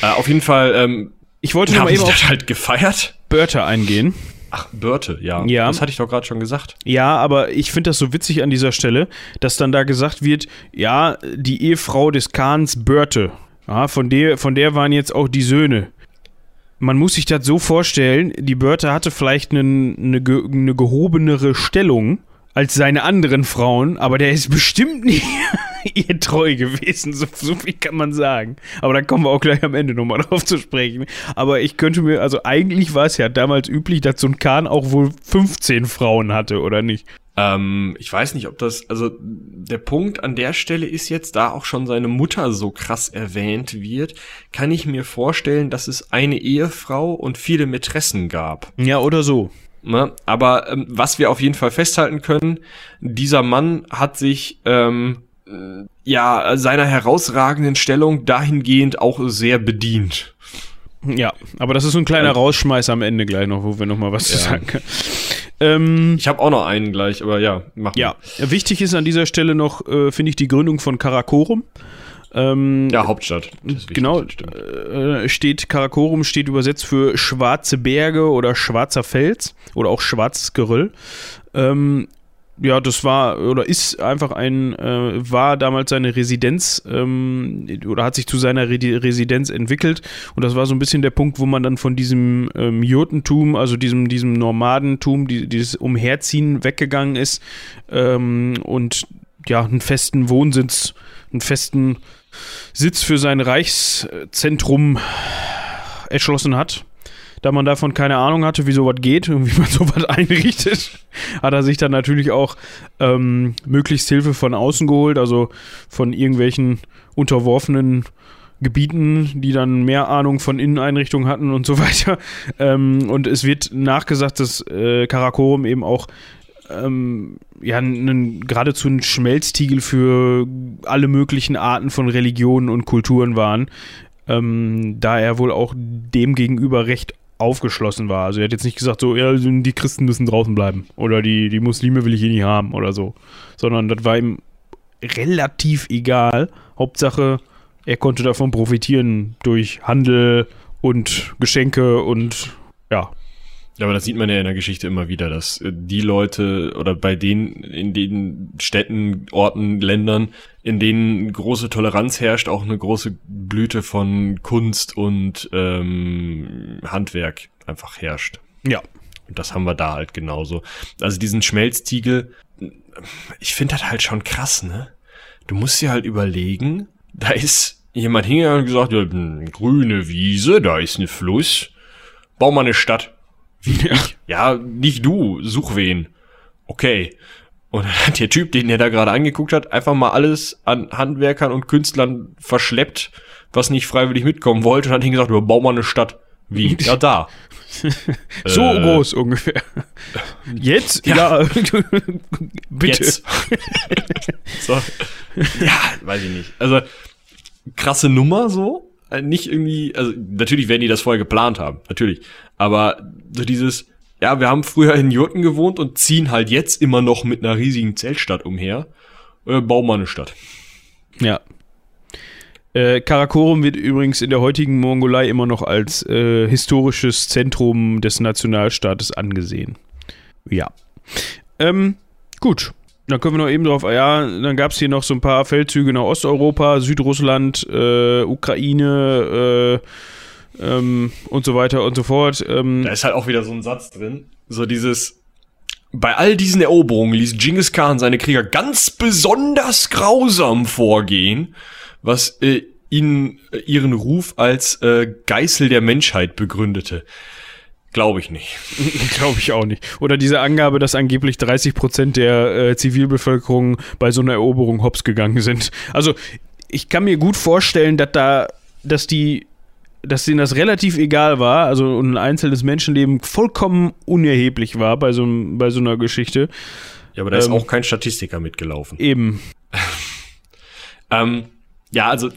Äh, auf jeden Fall ähm, ich wollte noch haben mal die eben auf halt gefeiert. Börter eingehen. Ach, Börte, ja. Ja. Das hatte ich doch gerade schon gesagt. Ja, aber ich finde das so witzig an dieser Stelle, dass dann da gesagt wird, ja, die Ehefrau des Kahns Börte, ja, von der, von der waren jetzt auch die Söhne. Man muss sich das so vorstellen, die Börte hatte vielleicht eine, ge eine gehobenere Stellung als seine anderen Frauen, aber der ist bestimmt nie ihr treu gewesen, so, so viel kann man sagen. Aber da kommen wir auch gleich am Ende nochmal drauf zu sprechen. Aber ich könnte mir, also eigentlich war es ja damals üblich, dass so ein Kahn auch wohl 15 Frauen hatte, oder nicht? Ähm, ich weiß nicht, ob das, also der Punkt an der Stelle ist jetzt, da auch schon seine Mutter so krass erwähnt wird, kann ich mir vorstellen, dass es eine Ehefrau und viele Mätressen gab. Ja, oder so. Ne? Aber ähm, was wir auf jeden Fall festhalten können, dieser Mann hat sich ähm, äh, ja seiner herausragenden Stellung dahingehend auch sehr bedient. Ja, aber das ist so ein kleiner Rausschmeißer am Ende gleich noch, wo wir nochmal was zu Ja. sagen können. Ähm, Ich habe auch noch einen gleich, aber ja, mach ja, wichtig ist an dieser Stelle noch, äh, finde ich, die Gründung von Karakorum. Ähm, mal. Ja, Hauptstadt. Wichtig, genau, äh, steht Karakorum steht übersetzt für schwarze Berge oder schwarzer Fels oder auch schwarzes Geröll. Ähm, ja, das war oder ist einfach ein, äh, war damals seine Residenz ähm, oder hat sich zu seiner Re Residenz entwickelt und das war so ein bisschen der Punkt, wo man dann von diesem ähm, Jurtentum, also diesem, diesem Nomadentum, die, dieses Umherziehen weggegangen ist ähm, und ja, einen festen Wohnsitz, einen festen Sitz für sein Reichszentrum erschlossen hat. Da man davon keine Ahnung hatte, wie sowas geht und wie man sowas einrichtet, hat er sich dann natürlich auch ähm, möglichst Hilfe von außen geholt, also von irgendwelchen unterworfenen Gebieten, die dann mehr Ahnung von Inneneinrichtungen hatten und so weiter. Ähm, und es wird nachgesagt, dass äh, Karakorum eben auch ähm, ja, einen, geradezu ein Schmelztiegel für alle möglichen Arten von Religionen und Kulturen waren, ähm, da er wohl auch dem gegenüber recht aufgeschlossen war. Also er hat jetzt nicht gesagt, so, ja, die Christen müssen draußen bleiben oder die, die Muslime will ich hier nicht haben oder so, sondern das war ihm relativ egal. Hauptsache, er konnte davon profitieren durch Handel und Geschenke und ja, Ja, aber das sieht man ja in der Geschichte immer wieder, dass äh, die Leute oder bei denen in den Städten, Orten, Ländern, in denen große Toleranz herrscht, auch eine große Blüte von Kunst und ähm, Handwerk einfach herrscht. ja, Und das haben wir da halt genauso. Also diesen Schmelztiegel, ich finde das halt schon krass, ne? Du musst dir halt überlegen, da ist jemand hingegangen und gesagt, ja, grüne Wiese, da ist ein Fluss, bau mal eine Stadt. Ja. Ja, nicht du, such wen. Okay. Und dann hat der Typ, den der da gerade angeguckt hat, einfach mal alles an Handwerkern und Künstlern verschleppt, was nicht freiwillig mitkommen wollte und hat ihm gesagt, ja, bau mal eine Stadt. Wie? Ja, da. So Äh, groß ungefähr. Jetzt? Ja. Bitte. Jetzt. so. Ja, weiß ich nicht. Also, krasse Nummer so. äh, nicht irgendwie, also natürlich werden die das vorher geplant haben, natürlich. Aber so dieses, ja, wir haben früher in Jurten gewohnt und ziehen halt jetzt immer noch mit einer riesigen Zeltstadt umher. Äh, bauen wir eine Stadt. Ja. Äh, Karakorum wird übrigens in der heutigen Mongolei immer noch als äh, historisches Zentrum des Nationalstaates angesehen. Ja. Ähm, gut. Dann können wir noch eben drauf, ja, dann gab es hier noch so ein paar Feldzüge nach Osteuropa, Südrussland, äh, Ukraine, äh, ähm, und so weiter und so fort. Ähm, da ist halt auch wieder so ein Satz drin. So dieses, bei all diesen Eroberungen ließ Genghis Khan seine Krieger ganz besonders grausam vorgehen, was äh, ihnen äh, ihren Ruf als äh, Geißel der Menschheit begründete. Glaube ich nicht. Glaube ich auch nicht. Oder diese Angabe, dass angeblich 30 Prozent der äh, Zivilbevölkerung bei so einer Eroberung hops gegangen sind. Also ich kann mir gut vorstellen, dass da, dass die, dass denen das relativ egal war, also ein einzelnes Menschenleben vollkommen unerheblich war bei so, bei so einer Geschichte. Ja, aber da ähm, ist auch kein Statistiker mitgelaufen. Eben. ähm, ja, also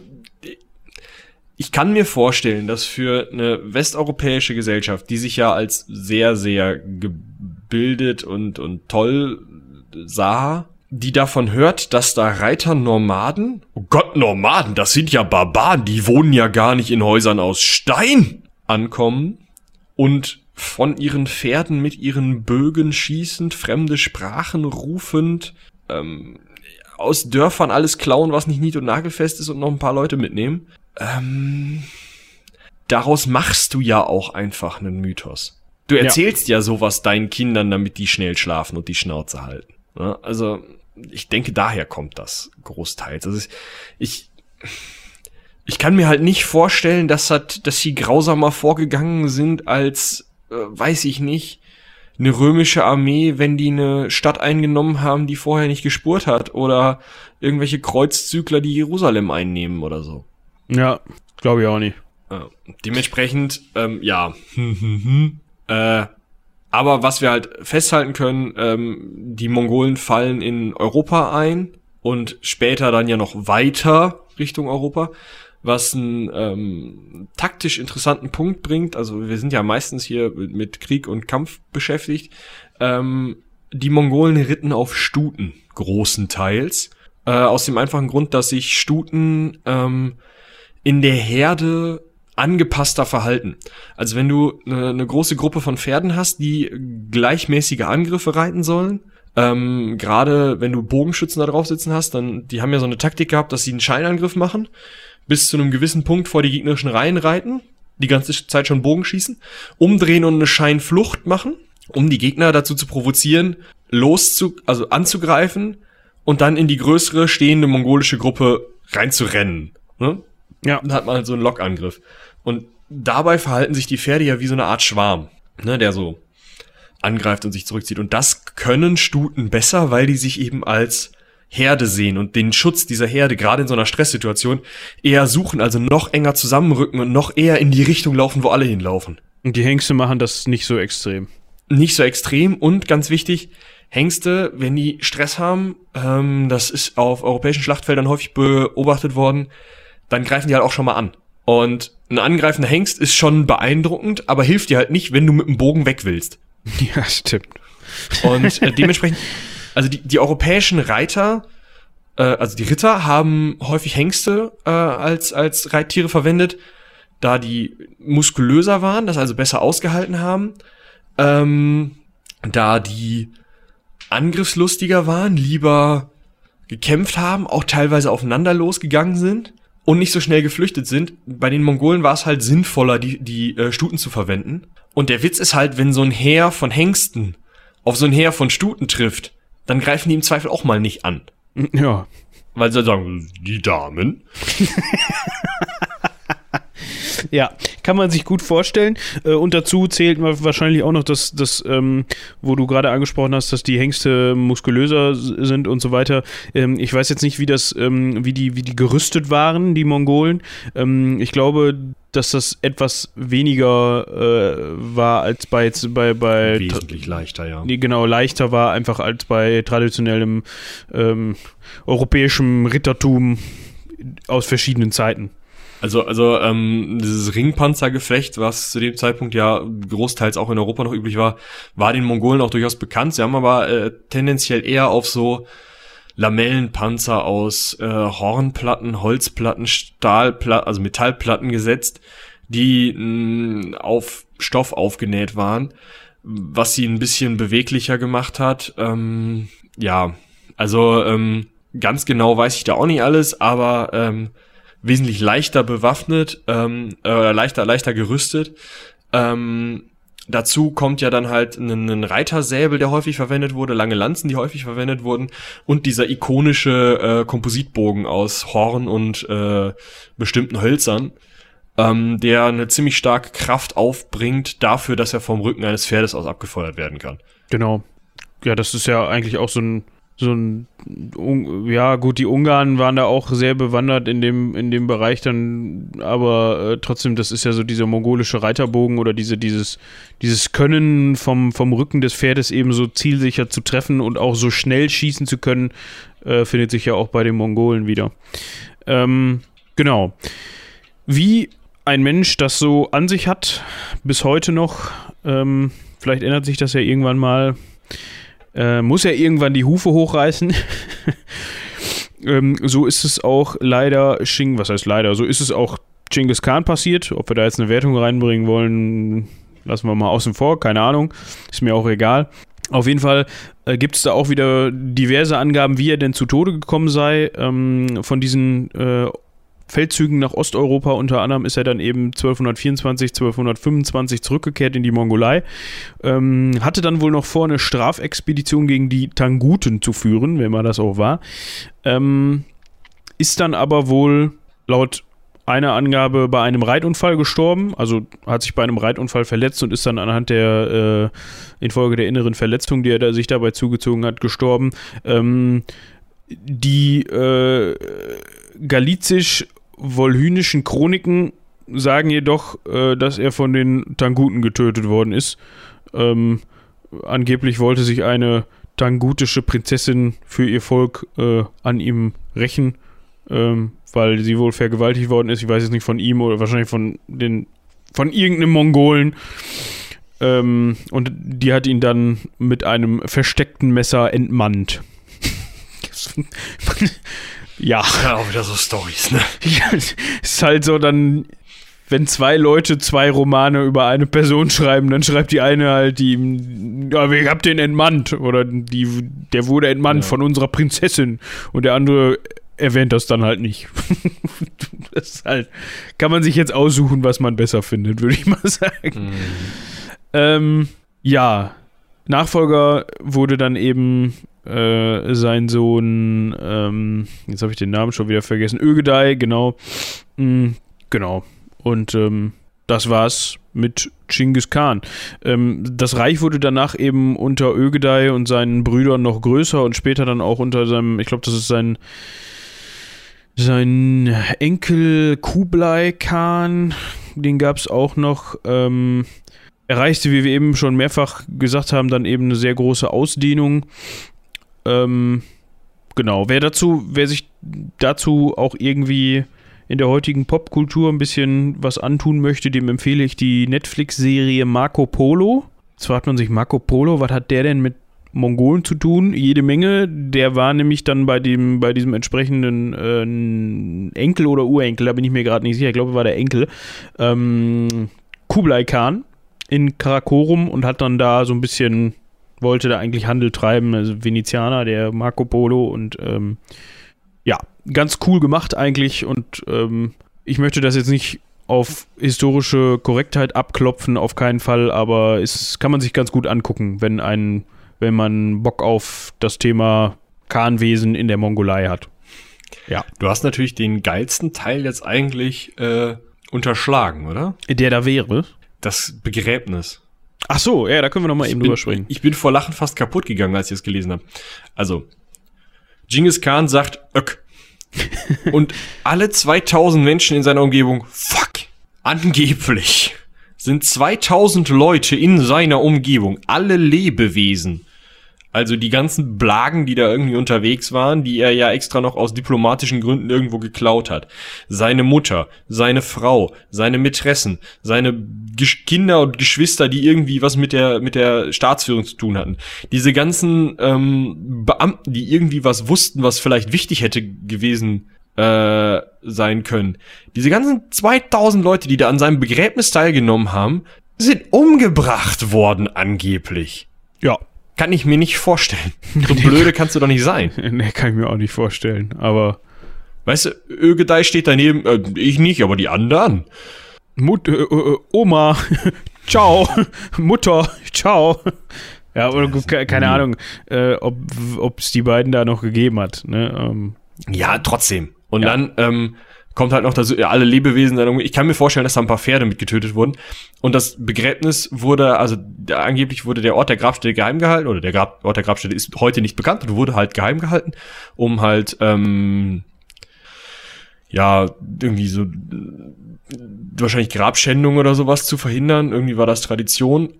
ich kann mir vorstellen, dass für eine westeuropäische Gesellschaft, die sich ja als sehr, sehr gebildet und, und toll sah, die davon hört, dass da Reiter Nomaden, oh Gott, Nomaden, das sind ja Barbaren, die wohnen ja gar nicht in Häusern aus Stein, ankommen und von ihren Pferden mit ihren Bögen schießend, fremde Sprachen rufend, ähm, aus Dörfern alles klauen, was nicht nied- und nagelfest ist und noch ein paar Leute mitnehmen ähm, daraus machst du ja auch einfach einen Mythos. Du erzählst ja. ja sowas deinen Kindern, damit die schnell schlafen und die Schnauze halten. Ja, also ich denke, daher kommt das großteils. Also ich, ich kann mir halt nicht vorstellen, dass, hat, dass sie grausamer vorgegangen sind als, äh, weiß ich nicht, eine römische Armee, wenn die eine Stadt eingenommen haben, die vorher nicht gespurt hat, oder irgendwelche Kreuzzügler, die Jerusalem einnehmen oder so. Ja, glaube ich auch nicht. Äh, dementsprechend, ähm, ja. äh, aber was wir halt festhalten können, ähm, die Mongolen fallen in Europa ein und später dann ja noch weiter Richtung Europa, was einen ähm, taktisch interessanten Punkt bringt. Also wir sind ja meistens hier mit Krieg und Kampf beschäftigt. Ähm, die Mongolen ritten auf Stuten, großenteils. Äh, aus dem einfachen Grund, dass sich Stuten ähm, in der Herde angepasster verhalten. Also wenn du eine, eine große Gruppe von Pferden hast, die gleichmäßige Angriffe reiten sollen, ähm, gerade wenn du Bogenschützen da drauf sitzen hast, dann, die haben ja so eine Taktik gehabt, dass sie einen Scheinangriff machen, bis zu einem gewissen Punkt vor die gegnerischen Reihen reiten, die ganze Zeit schon Bogen schießen, umdrehen und eine Scheinflucht machen, um die Gegner dazu zu provozieren, loszu, also anzugreifen und dann in die größere stehende mongolische Gruppe reinzurennen. Ne? Ja. Dann hat man halt so einen Lockangriff. Und dabei verhalten sich die Pferde ja wie so eine Art Schwarm, ne, der so angreift und sich zurückzieht. Und das können Stuten besser, weil die sich eben als Herde sehen und den Schutz dieser Herde gerade in so einer Stresssituation eher suchen, also noch enger zusammenrücken und noch eher in die Richtung laufen, wo alle hinlaufen. Und die Hengste machen das nicht so extrem. Nicht so extrem und ganz wichtig, Hengste, wenn die Stress haben, ähm, das ist auf europäischen Schlachtfeldern häufig beobachtet worden, dann greifen die halt auch schon mal an. Und ein angreifender Hengst ist schon beeindruckend, aber hilft dir halt nicht, wenn du mit dem Bogen weg willst. Ja, stimmt. Und äh, dementsprechend, also die, die europäischen Reiter, äh, also die Ritter haben häufig Hengste äh, als, als Reittiere verwendet, da die muskulöser waren, das also besser ausgehalten haben, ähm, da die angriffslustiger waren, lieber gekämpft haben, auch teilweise aufeinander losgegangen sind und nicht so schnell geflüchtet sind. Bei den Mongolen war es halt sinnvoller, die, die äh, Stuten zu verwenden. Und der Witz ist halt, wenn so ein Heer von Hengsten auf so ein Heer von Stuten trifft, dann greifen die im Zweifel auch mal nicht an. Ja. Weil sie sagen, die Damen. Ja, kann man sich gut vorstellen. Äh, und dazu zählt wahrscheinlich auch noch das, das ähm, wo du gerade angesprochen hast, dass die Hengste muskulöser sind und so weiter. Ähm, ich weiß jetzt nicht, wie das, ähm, wie die, wie die gerüstet waren, die Mongolen. Ähm, ich glaube, dass das etwas weniger äh, war als bei bei bei wesentlich leichter ja nee, genau leichter war einfach als bei traditionellem ähm, europäischem Rittertum aus verschiedenen Zeiten Also, also ähm, dieses Ringpanzergefecht, was zu dem Zeitpunkt ja großteils auch in Europa noch üblich war, war den Mongolen auch durchaus bekannt. Sie haben aber äh, tendenziell eher auf so Lamellenpanzer aus äh, Hornplatten, Holzplatten, Stahlplatten, also Metallplatten gesetzt, die mh, auf Stoff aufgenäht waren, was sie ein bisschen beweglicher gemacht hat. Ähm, ja, also ähm, ganz genau weiß ich da auch nicht alles, aber ähm, wesentlich leichter bewaffnet, ähm, äh, leichter, leichter gerüstet. Ähm, dazu kommt ja dann halt ein, Reitersäbel, der häufig verwendet wurde, lange Lanzen, die häufig verwendet wurden und dieser ikonische äh, Kompositbogen aus Horn und äh, bestimmten Hölzern, ähm, der eine ziemlich starke Kraft aufbringt dafür, dass er vom Rücken eines Pferdes aus abgefeuert werden kann. Genau. Ja, das ist ja eigentlich auch so ein so ein, ja gut, die Ungarn waren da auch sehr bewandert in dem, in dem Bereich dann, aber äh, trotzdem, das ist ja so dieser mongolische Reiterbogen oder diese, dieses, dieses Können vom, vom Rücken des Pferdes eben so zielsicher zu treffen und auch so schnell schießen zu können, äh, findet sich ja auch bei den Mongolen wieder. Ähm, genau. Wie ein Mensch das so an sich hat, bis heute noch, ähm, vielleicht ändert sich das ja irgendwann mal, äh, muss er irgendwann die Hufe hochreißen. ähm, so ist es auch leider Shing, was heißt leider, so ist es auch Genghis Khan passiert. Ob wir da jetzt eine Wertung reinbringen wollen, lassen wir mal außen vor, keine Ahnung. Ist mir auch egal. Auf jeden Fall äh, gibt es da auch wieder diverse Angaben, wie er denn zu Tode gekommen sei. Ähm, von diesen äh, Feldzügen nach Osteuropa. Unter anderem ist er dann eben 1224, 1225 zurückgekehrt in die Mongolei. Ähm, hatte dann wohl noch vor, eine Strafexpedition gegen die Tanguten zu führen, wenn man das auch war. Ähm, ist dann aber wohl laut einer Angabe bei einem Reitunfall gestorben, also hat sich bei einem Reitunfall verletzt und ist dann anhand der, äh, infolge der inneren Verletzung, die er da, sich dabei zugezogen hat, gestorben. Ähm, die äh, galizisch wolhynischen Chroniken sagen jedoch, äh, dass er von den Tanguten getötet worden ist. Ähm, angeblich wollte sich eine tangutische Prinzessin für ihr Volk äh, an ihm rächen, ähm, weil sie wohl vergewaltigt worden ist. Ich weiß jetzt nicht von ihm oder wahrscheinlich von den von irgendeinem Mongolen. Ähm, und die hat ihn dann mit einem versteckten Messer entmannt. Ja. Ja, auch wieder so Stories, ne? Ja, ist halt so dann, wenn zwei Leute zwei Romane über eine Person schreiben, dann schreibt die eine halt die, ja, ich hab den entmannt oder die, der wurde entmannt ja. von unserer Prinzessin und der andere erwähnt das dann halt nicht. das ist halt, kann man sich jetzt aussuchen, was man besser findet, würde ich mal sagen. Mhm. Ähm, ja, Nachfolger wurde dann eben äh, sein Sohn, ähm, jetzt habe ich den Namen schon wieder vergessen, Ögedei, genau. Mhm, genau. Und ähm, das war's mit Genghis Khan. Ähm, das Reich wurde danach eben unter Ögedei und seinen Brüdern noch größer und später dann auch unter seinem, ich glaube, das ist sein sein Enkel Kublai Khan, den gab es auch noch. Ähm, erreichte, wie wir eben schon mehrfach gesagt haben, dann eben eine sehr große Ausdehnung. Ähm, genau, wer dazu, wer sich dazu auch irgendwie in der heutigen Popkultur ein bisschen was antun möchte, dem empfehle ich die Netflix-Serie Marco Polo. Jetzt fragt man sich, Marco Polo, was hat der denn mit Mongolen zu tun? Jede Menge. Der war nämlich dann bei dem, bei diesem entsprechenden äh, Enkel oder Urenkel, da bin ich mir gerade nicht sicher, ich glaube, war der Enkel, ähm, Kublai Khan in Karakorum und hat dann da so ein bisschen, wollte da eigentlich Handel treiben, also Venezianer, der Marco Polo und ähm, ja, ganz cool gemacht eigentlich und ähm, ich möchte das jetzt nicht auf historische Korrektheit abklopfen, auf keinen Fall, aber es kann man sich ganz gut angucken, wenn ein, wenn man Bock auf das Thema Kahnwesen in der Mongolei hat. Ja. Du hast natürlich den geilsten Teil jetzt eigentlich äh, unterschlagen, oder? Der da wäre das Begräbnis. Ach so, ja, da können wir noch mal ich eben bin, drüber sprechen. Ich bin vor Lachen fast kaputt gegangen, als ich es gelesen habe. Also, Genghis Khan sagt Öck. Und alle 2000 Menschen in seiner Umgebung, fuck, angeblich sind 2000 Leute in seiner Umgebung, alle Lebewesen, Also die ganzen Blagen, die da irgendwie unterwegs waren, die er ja extra noch aus diplomatischen Gründen irgendwo geklaut hat. Seine Mutter, seine Frau, seine Mätressen, seine Gesch Kinder und Geschwister, die irgendwie was mit der, mit der Staatsführung zu tun hatten. Diese ganzen ähm, Beamten, die irgendwie was wussten, was vielleicht wichtig hätte gewesen äh, sein können. Diese ganzen 2000 Leute, die da an seinem Begräbnis teilgenommen haben, sind umgebracht worden angeblich. Ja. Kann ich mir nicht vorstellen. So blöde kannst du doch nicht sein. Nee, kann ich mir auch nicht vorstellen. Aber. Weißt du, Ögedei steht daneben, äh, ich nicht, aber die anderen. Mut, äh, äh, Oma, ciao. Mutter, ciao. Ja, oder keine Ahnung, äh, ob es die beiden da noch gegeben hat. Ne? Ähm, ja, trotzdem. Und ja. dann ähm, kommt halt noch dazu, ja, alle Lebewesen dann irgendwie, ich kann mir vorstellen, dass da ein paar Pferde mit getötet wurden. Und das Begräbnis wurde, also der, angeblich wurde der Ort der Grabstätte geheim gehalten, oder der Grab, Ort der Grabstätte ist heute nicht bekannt und wurde halt geheim gehalten, um halt, ähm, ja, irgendwie so wahrscheinlich Grabschändung oder sowas zu verhindern. Irgendwie war das Tradition.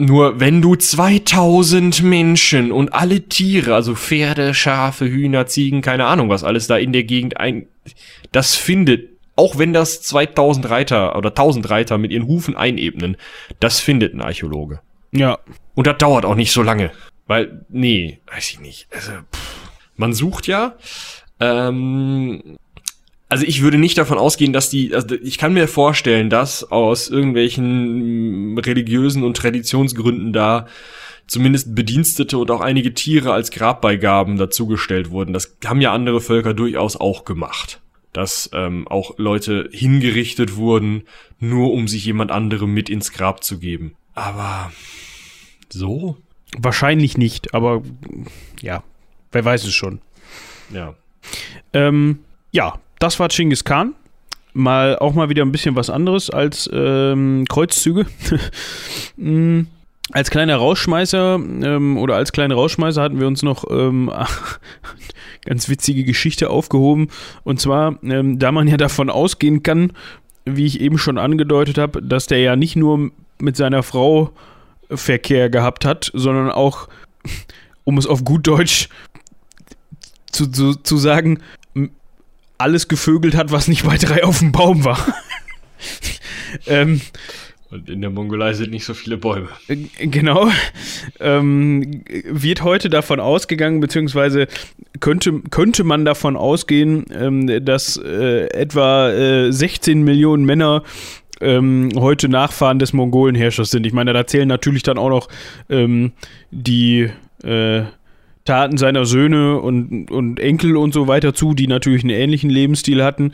Nur wenn du 2000 Menschen und alle Tiere, also Pferde, Schafe, Hühner, Ziegen, keine Ahnung, was alles da in der Gegend ein, das findet, auch wenn das 2000 Reiter oder 1000 Reiter mit ihren Hufen einebnen, das findet ein Archäologe. Ja. Und das dauert auch nicht so lange. Weil, nee, weiß ich nicht. Also, pff, man sucht ja, ähm, also ich würde nicht davon ausgehen, dass die, also ich kann mir vorstellen, dass aus irgendwelchen religiösen und Traditionsgründen da zumindest Bedienstete und auch einige Tiere als Grabbeigaben dazugestellt wurden. Das haben ja andere Völker durchaus auch gemacht. Dass ähm, auch Leute hingerichtet wurden, nur um sich jemand anderem mit ins Grab zu geben. Aber so? Wahrscheinlich nicht, aber ja, wer weiß es schon. Ja. Ähm, ja, das war Genghis Khan. Mal auch mal wieder ein bisschen was anderes als ähm, Kreuzzüge. mm, als kleiner Rausschmeißer ähm, oder als kleine Rausschmeißer hatten wir uns noch ähm, ganz witzige Geschichte aufgehoben. Und zwar, ähm, da man ja davon ausgehen kann, wie ich eben schon angedeutet habe, dass der ja nicht nur mit seiner Frau Verkehr gehabt hat, sondern auch, um es auf gut Deutsch zu, zu, zu sagen, alles gevögelt hat, was nicht bei drei auf dem Baum war. ähm, und in der Mongolei sind nicht so viele Bäume. Genau. Ähm, wird heute davon ausgegangen, beziehungsweise könnte, könnte man davon ausgehen, ähm, dass äh, etwa äh, 16 Millionen Männer ähm, heute Nachfahren des Mongolenherrschers sind. Ich meine, da zählen natürlich dann auch noch ähm, die äh, Taten seiner Söhne und, und Enkel und so weiter zu, die natürlich einen ähnlichen Lebensstil hatten.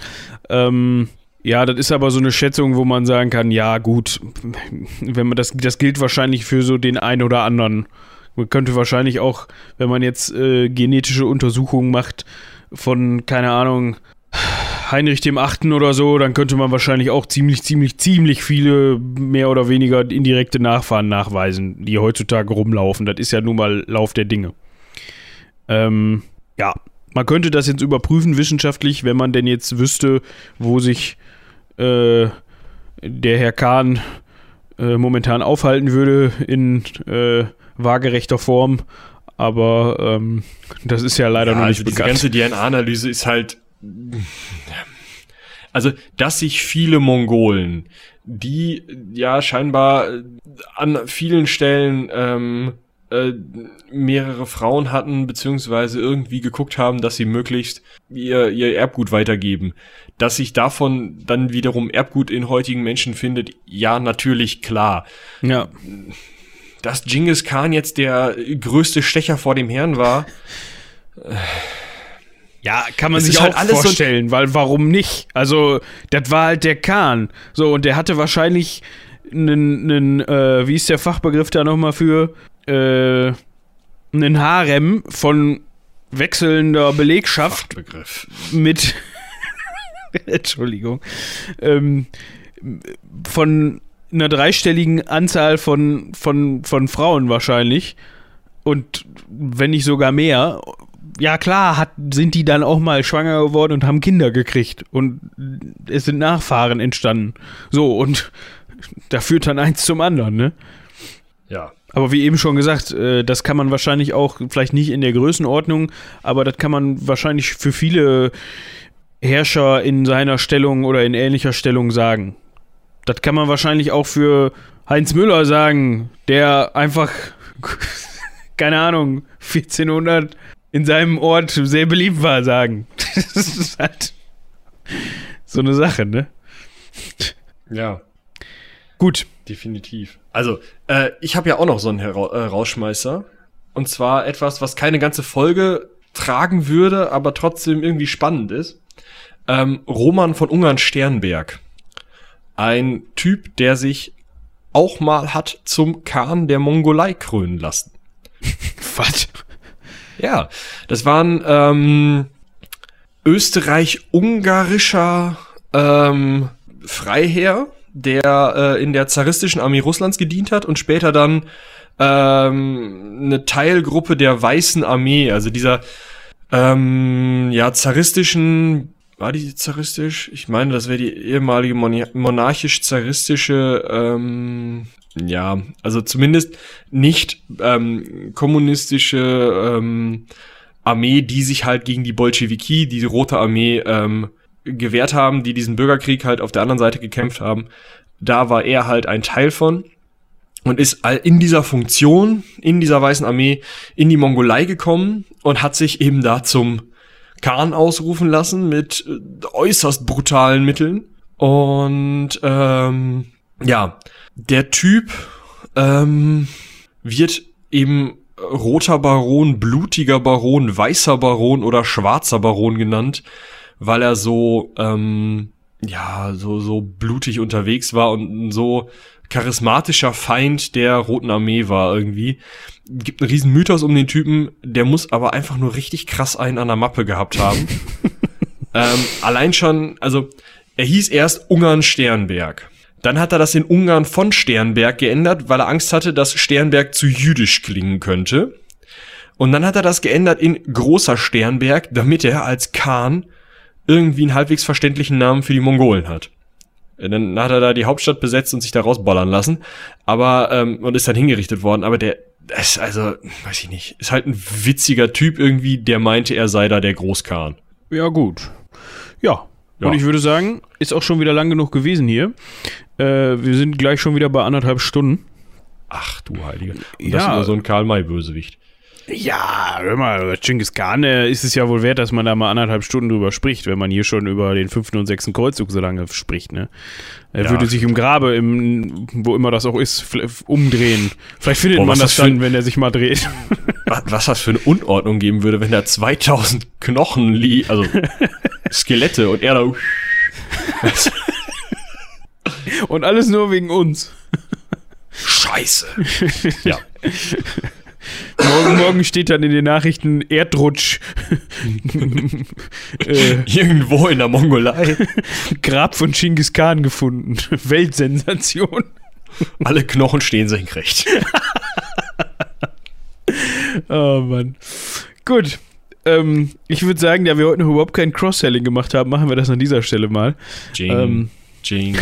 Ähm, ja, das ist aber so eine Schätzung, wo man sagen kann, ja gut, wenn man das, das gilt wahrscheinlich für so den einen oder anderen. Man könnte wahrscheinlich auch, wenn man jetzt äh, genetische Untersuchungen macht von, keine Ahnung, Heinrich dem Achten oder so, dann könnte man wahrscheinlich auch ziemlich, ziemlich, ziemlich viele mehr oder weniger indirekte Nachfahren nachweisen, die heutzutage rumlaufen. Das ist ja nun mal Lauf der Dinge. Ähm, ja, man könnte das jetzt überprüfen wissenschaftlich, wenn man denn jetzt wüsste, wo sich äh, der Herr Kahn äh, momentan aufhalten würde in äh, waagerechter Form. Aber ähm, das ist ja leider ja, noch nicht also bekannt. Die ganze DNA-Analyse ist halt. Also, dass sich viele Mongolen, die ja scheinbar an vielen Stellen ähm, äh, mehrere Frauen hatten, beziehungsweise irgendwie geguckt haben, dass sie möglichst ihr, ihr Erbgut weitergeben. Dass sich davon dann wiederum Erbgut in heutigen Menschen findet, ja, natürlich klar. Ja. Dass Genghis Khan jetzt der größte Stecher vor dem Herrn war. Ja, kann man sich halt auch alles vorstellen, so weil warum nicht? Also, das war halt der Khan. So, und der hatte wahrscheinlich einen, einen äh, wie ist der Fachbegriff da nochmal für? Äh, einen Harem von wechselnder Belegschaft mit Entschuldigung ähm, von einer dreistelligen Anzahl von, von, von Frauen wahrscheinlich und wenn nicht sogar mehr. Ja klar hat, sind die dann auch mal schwanger geworden und haben Kinder gekriegt und es sind Nachfahren entstanden. So und da führt dann eins zum anderen ne? Ja Aber wie eben schon gesagt, äh, das kann man wahrscheinlich auch, vielleicht nicht in der Größenordnung, aber das kann man wahrscheinlich für viele Herrscher in seiner Stellung oder in ähnlicher Stellung sagen. Das kann man wahrscheinlich auch für Heinz Müller sagen, der einfach, keine Ahnung, 1400 in seinem Ort sehr beliebt war, sagen. Das ist halt so eine Sache, ne? Ja. Gut. Definitiv. Also, äh, ich habe ja auch noch so einen Hera äh, Rausschmeißer. Und zwar etwas, was keine ganze Folge tragen würde, aber trotzdem irgendwie spannend ist. Ähm, Roman von Ungarn-Sternberg. Ein Typ, der sich auch mal hat zum Khan der Mongolei krönen lassen. Was? Ja, das waren ähm, österreich-ungarischer ähm, Freiherr, der äh, in der zaristischen Armee Russlands gedient hat und später dann ähm, eine Teilgruppe der Weißen Armee, also dieser ähm, ja zaristischen war die zaristisch? Ich meine, das wäre die ehemalige monarchisch-zaristische, ähm, ja, also zumindest nicht ähm, kommunistische ähm, Armee, die sich halt gegen die Bolschewiki, die Rote Armee, ähm, gewehrt haben, die diesen Bürgerkrieg halt auf der anderen Seite gekämpft haben. Da war er halt ein Teil von und ist in dieser Funktion, in dieser Weißen Armee, in die Mongolei gekommen und hat sich eben da zum Khan ausrufen lassen mit äh, äußerst brutalen Mitteln. Und ähm, ja, der Typ ähm, wird eben roter Baron, blutiger Baron, weißer Baron oder schwarzer Baron genannt weil er so, ähm, ja, so, so blutig unterwegs war und ein so charismatischer Feind der Roten Armee war irgendwie. Gibt einen riesen Mythos um den Typen, der muss aber einfach nur richtig krass einen an der Mappe gehabt haben. ähm, allein schon, also er hieß erst Ungarn Sternberg. Dann hat er das in Ungarn von Sternberg geändert, weil er Angst hatte, dass Sternberg zu jüdisch klingen könnte. Und dann hat er das geändert in Großer Sternberg, damit er als Khan irgendwie einen halbwegs verständlichen Namen für die Mongolen hat. Dann hat er da die Hauptstadt besetzt und sich da rausballern lassen, aber ähm, und ist dann hingerichtet worden. Aber der ist also, weiß ich nicht, ist halt ein witziger Typ irgendwie, der meinte, er sei da der Großkhan. Ja gut, ja. ja. Und ich würde sagen, ist auch schon wieder lang genug gewesen hier. Äh, wir sind gleich schon wieder bei anderthalb Stunden. Ach du Heilige. Und ja. das ist so ein Karl-May-Bösewicht. Ja, hör mal, Genghis Khan äh, ist es ja wohl wert, dass man da mal anderthalb Stunden drüber spricht, wenn man hier schon über den fünften und sechsten Kreuzzug so lange spricht, ne? Er ja. würde sich im Grabe, im, wo immer das auch ist, umdrehen. Vielleicht findet Boah, man das dann, wenn er sich mal dreht. Was das für eine Unordnung geben würde, wenn da 2000 Knochen liegen, also Skelette und er da. und alles nur wegen uns. Scheiße. ja. Morgen, morgen steht dann in den Nachrichten Erdrutsch. äh, Irgendwo in der Mongolei. Grab von Genghis Khan gefunden. Weltsensation. Alle Knochen stehen senkrecht. oh Mann. Gut. Ähm, ich würde sagen, da wir heute noch überhaupt kein Cross-Selling gemacht haben, machen wir das an dieser Stelle mal. Jing. Ähm, Jing,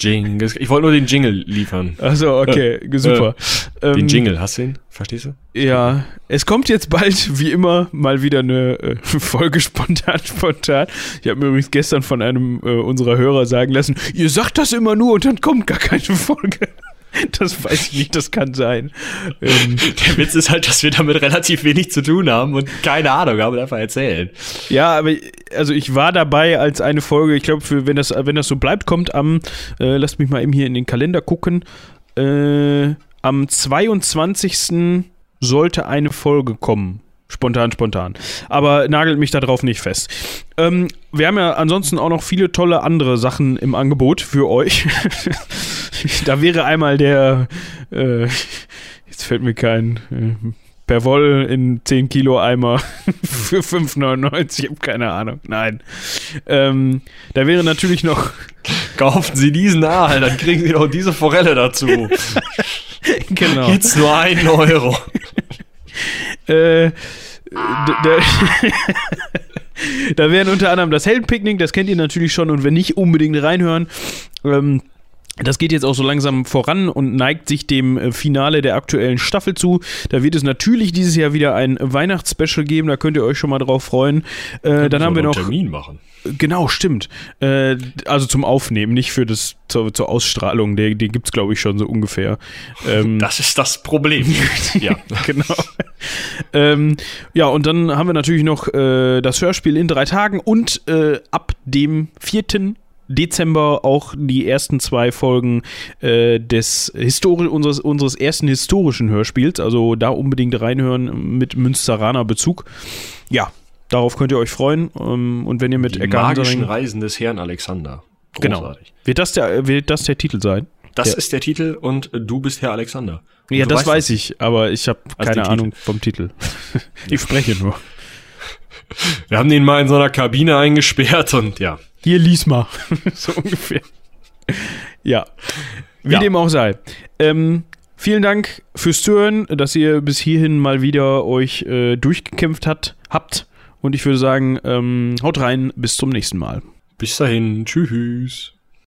Jing. Ich wollte nur den Jingle liefern. Achso, okay, super. Den ähm, Jingle, hast du ihn? Verstehst du? Ja, es kommt jetzt bald, wie immer, mal wieder eine äh, Folge spontan, spontan. Ich habe mir übrigens gestern von einem äh, unserer Hörer sagen lassen, ihr sagt das immer nur und dann kommt gar keine Folge. Das weiß ich nicht, das kann sein. Ähm, Der Witz ist halt, dass wir damit relativ wenig zu tun haben und keine Ahnung haben und einfach erzählen. Ja, aber also ich war dabei als eine Folge, ich glaube, wenn das, wenn das so bleibt, kommt am, äh, lasst mich mal eben hier in den Kalender gucken, äh, am 22. sollte eine Folge kommen. Spontan, spontan. Aber nagelt mich darauf nicht fest. Ähm, wir haben ja ansonsten auch noch viele tolle andere Sachen im Angebot für euch. da wäre einmal der, äh, jetzt fällt mir kein, äh, Perwoll in 10 Kilo Eimer für 5,99. Ich habe keine Ahnung. Nein. Ähm, da wäre natürlich noch. Kaufen Sie diesen Aal, dann kriegen Sie noch diese Forelle dazu. genau. Jetzt nur einen Euro. Äh, da wären unter anderem das Heldenpicknick, das kennt ihr natürlich schon und wenn nicht, unbedingt reinhören. Ähm, Das geht jetzt auch so langsam voran und neigt sich dem äh, Finale der aktuellen Staffel zu. Da wird es natürlich dieses Jahr wieder ein Weihnachtsspecial geben, da könnt ihr euch schon mal drauf freuen. Äh, dann haben wir noch. Termin machen. Genau, stimmt. Äh, also zum Aufnehmen, nicht für das zur, zur Ausstrahlung. Den, den gibt es, glaube ich, schon so ungefähr. Ähm, das ist das Problem. ja, genau. ähm, ja, und dann haben wir natürlich noch äh, das Hörspiel in drei Tagen und äh, ab dem 4. Dezember auch die ersten zwei Folgen äh, des Histori unseres, unseres ersten historischen Hörspiels. Also da unbedingt reinhören mit Münsteraner Bezug. Ja, darauf könnt ihr euch freuen. Ähm, und wenn ihr mit die magischen Reisen des Herrn Alexander. Genau. Großartig. Genau. Wird das der, wird das der Titel sein? Das der, ist der Titel und du bist Herr Alexander. Und ja, das weiß ich, aber ich habe also keine Ahnung vom Titel. ich spreche nur. Wir haben den mal in so einer Kabine eingesperrt und ja. Hier lies mal. so ungefähr. Ja. Wie ja. dem auch sei. Ähm, vielen Dank fürs Zuhören, dass ihr bis hierhin mal wieder euch äh, durchgekämpft hat, habt. Und ich würde sagen, ähm, haut rein, bis zum nächsten Mal. Bis dahin, tschüss.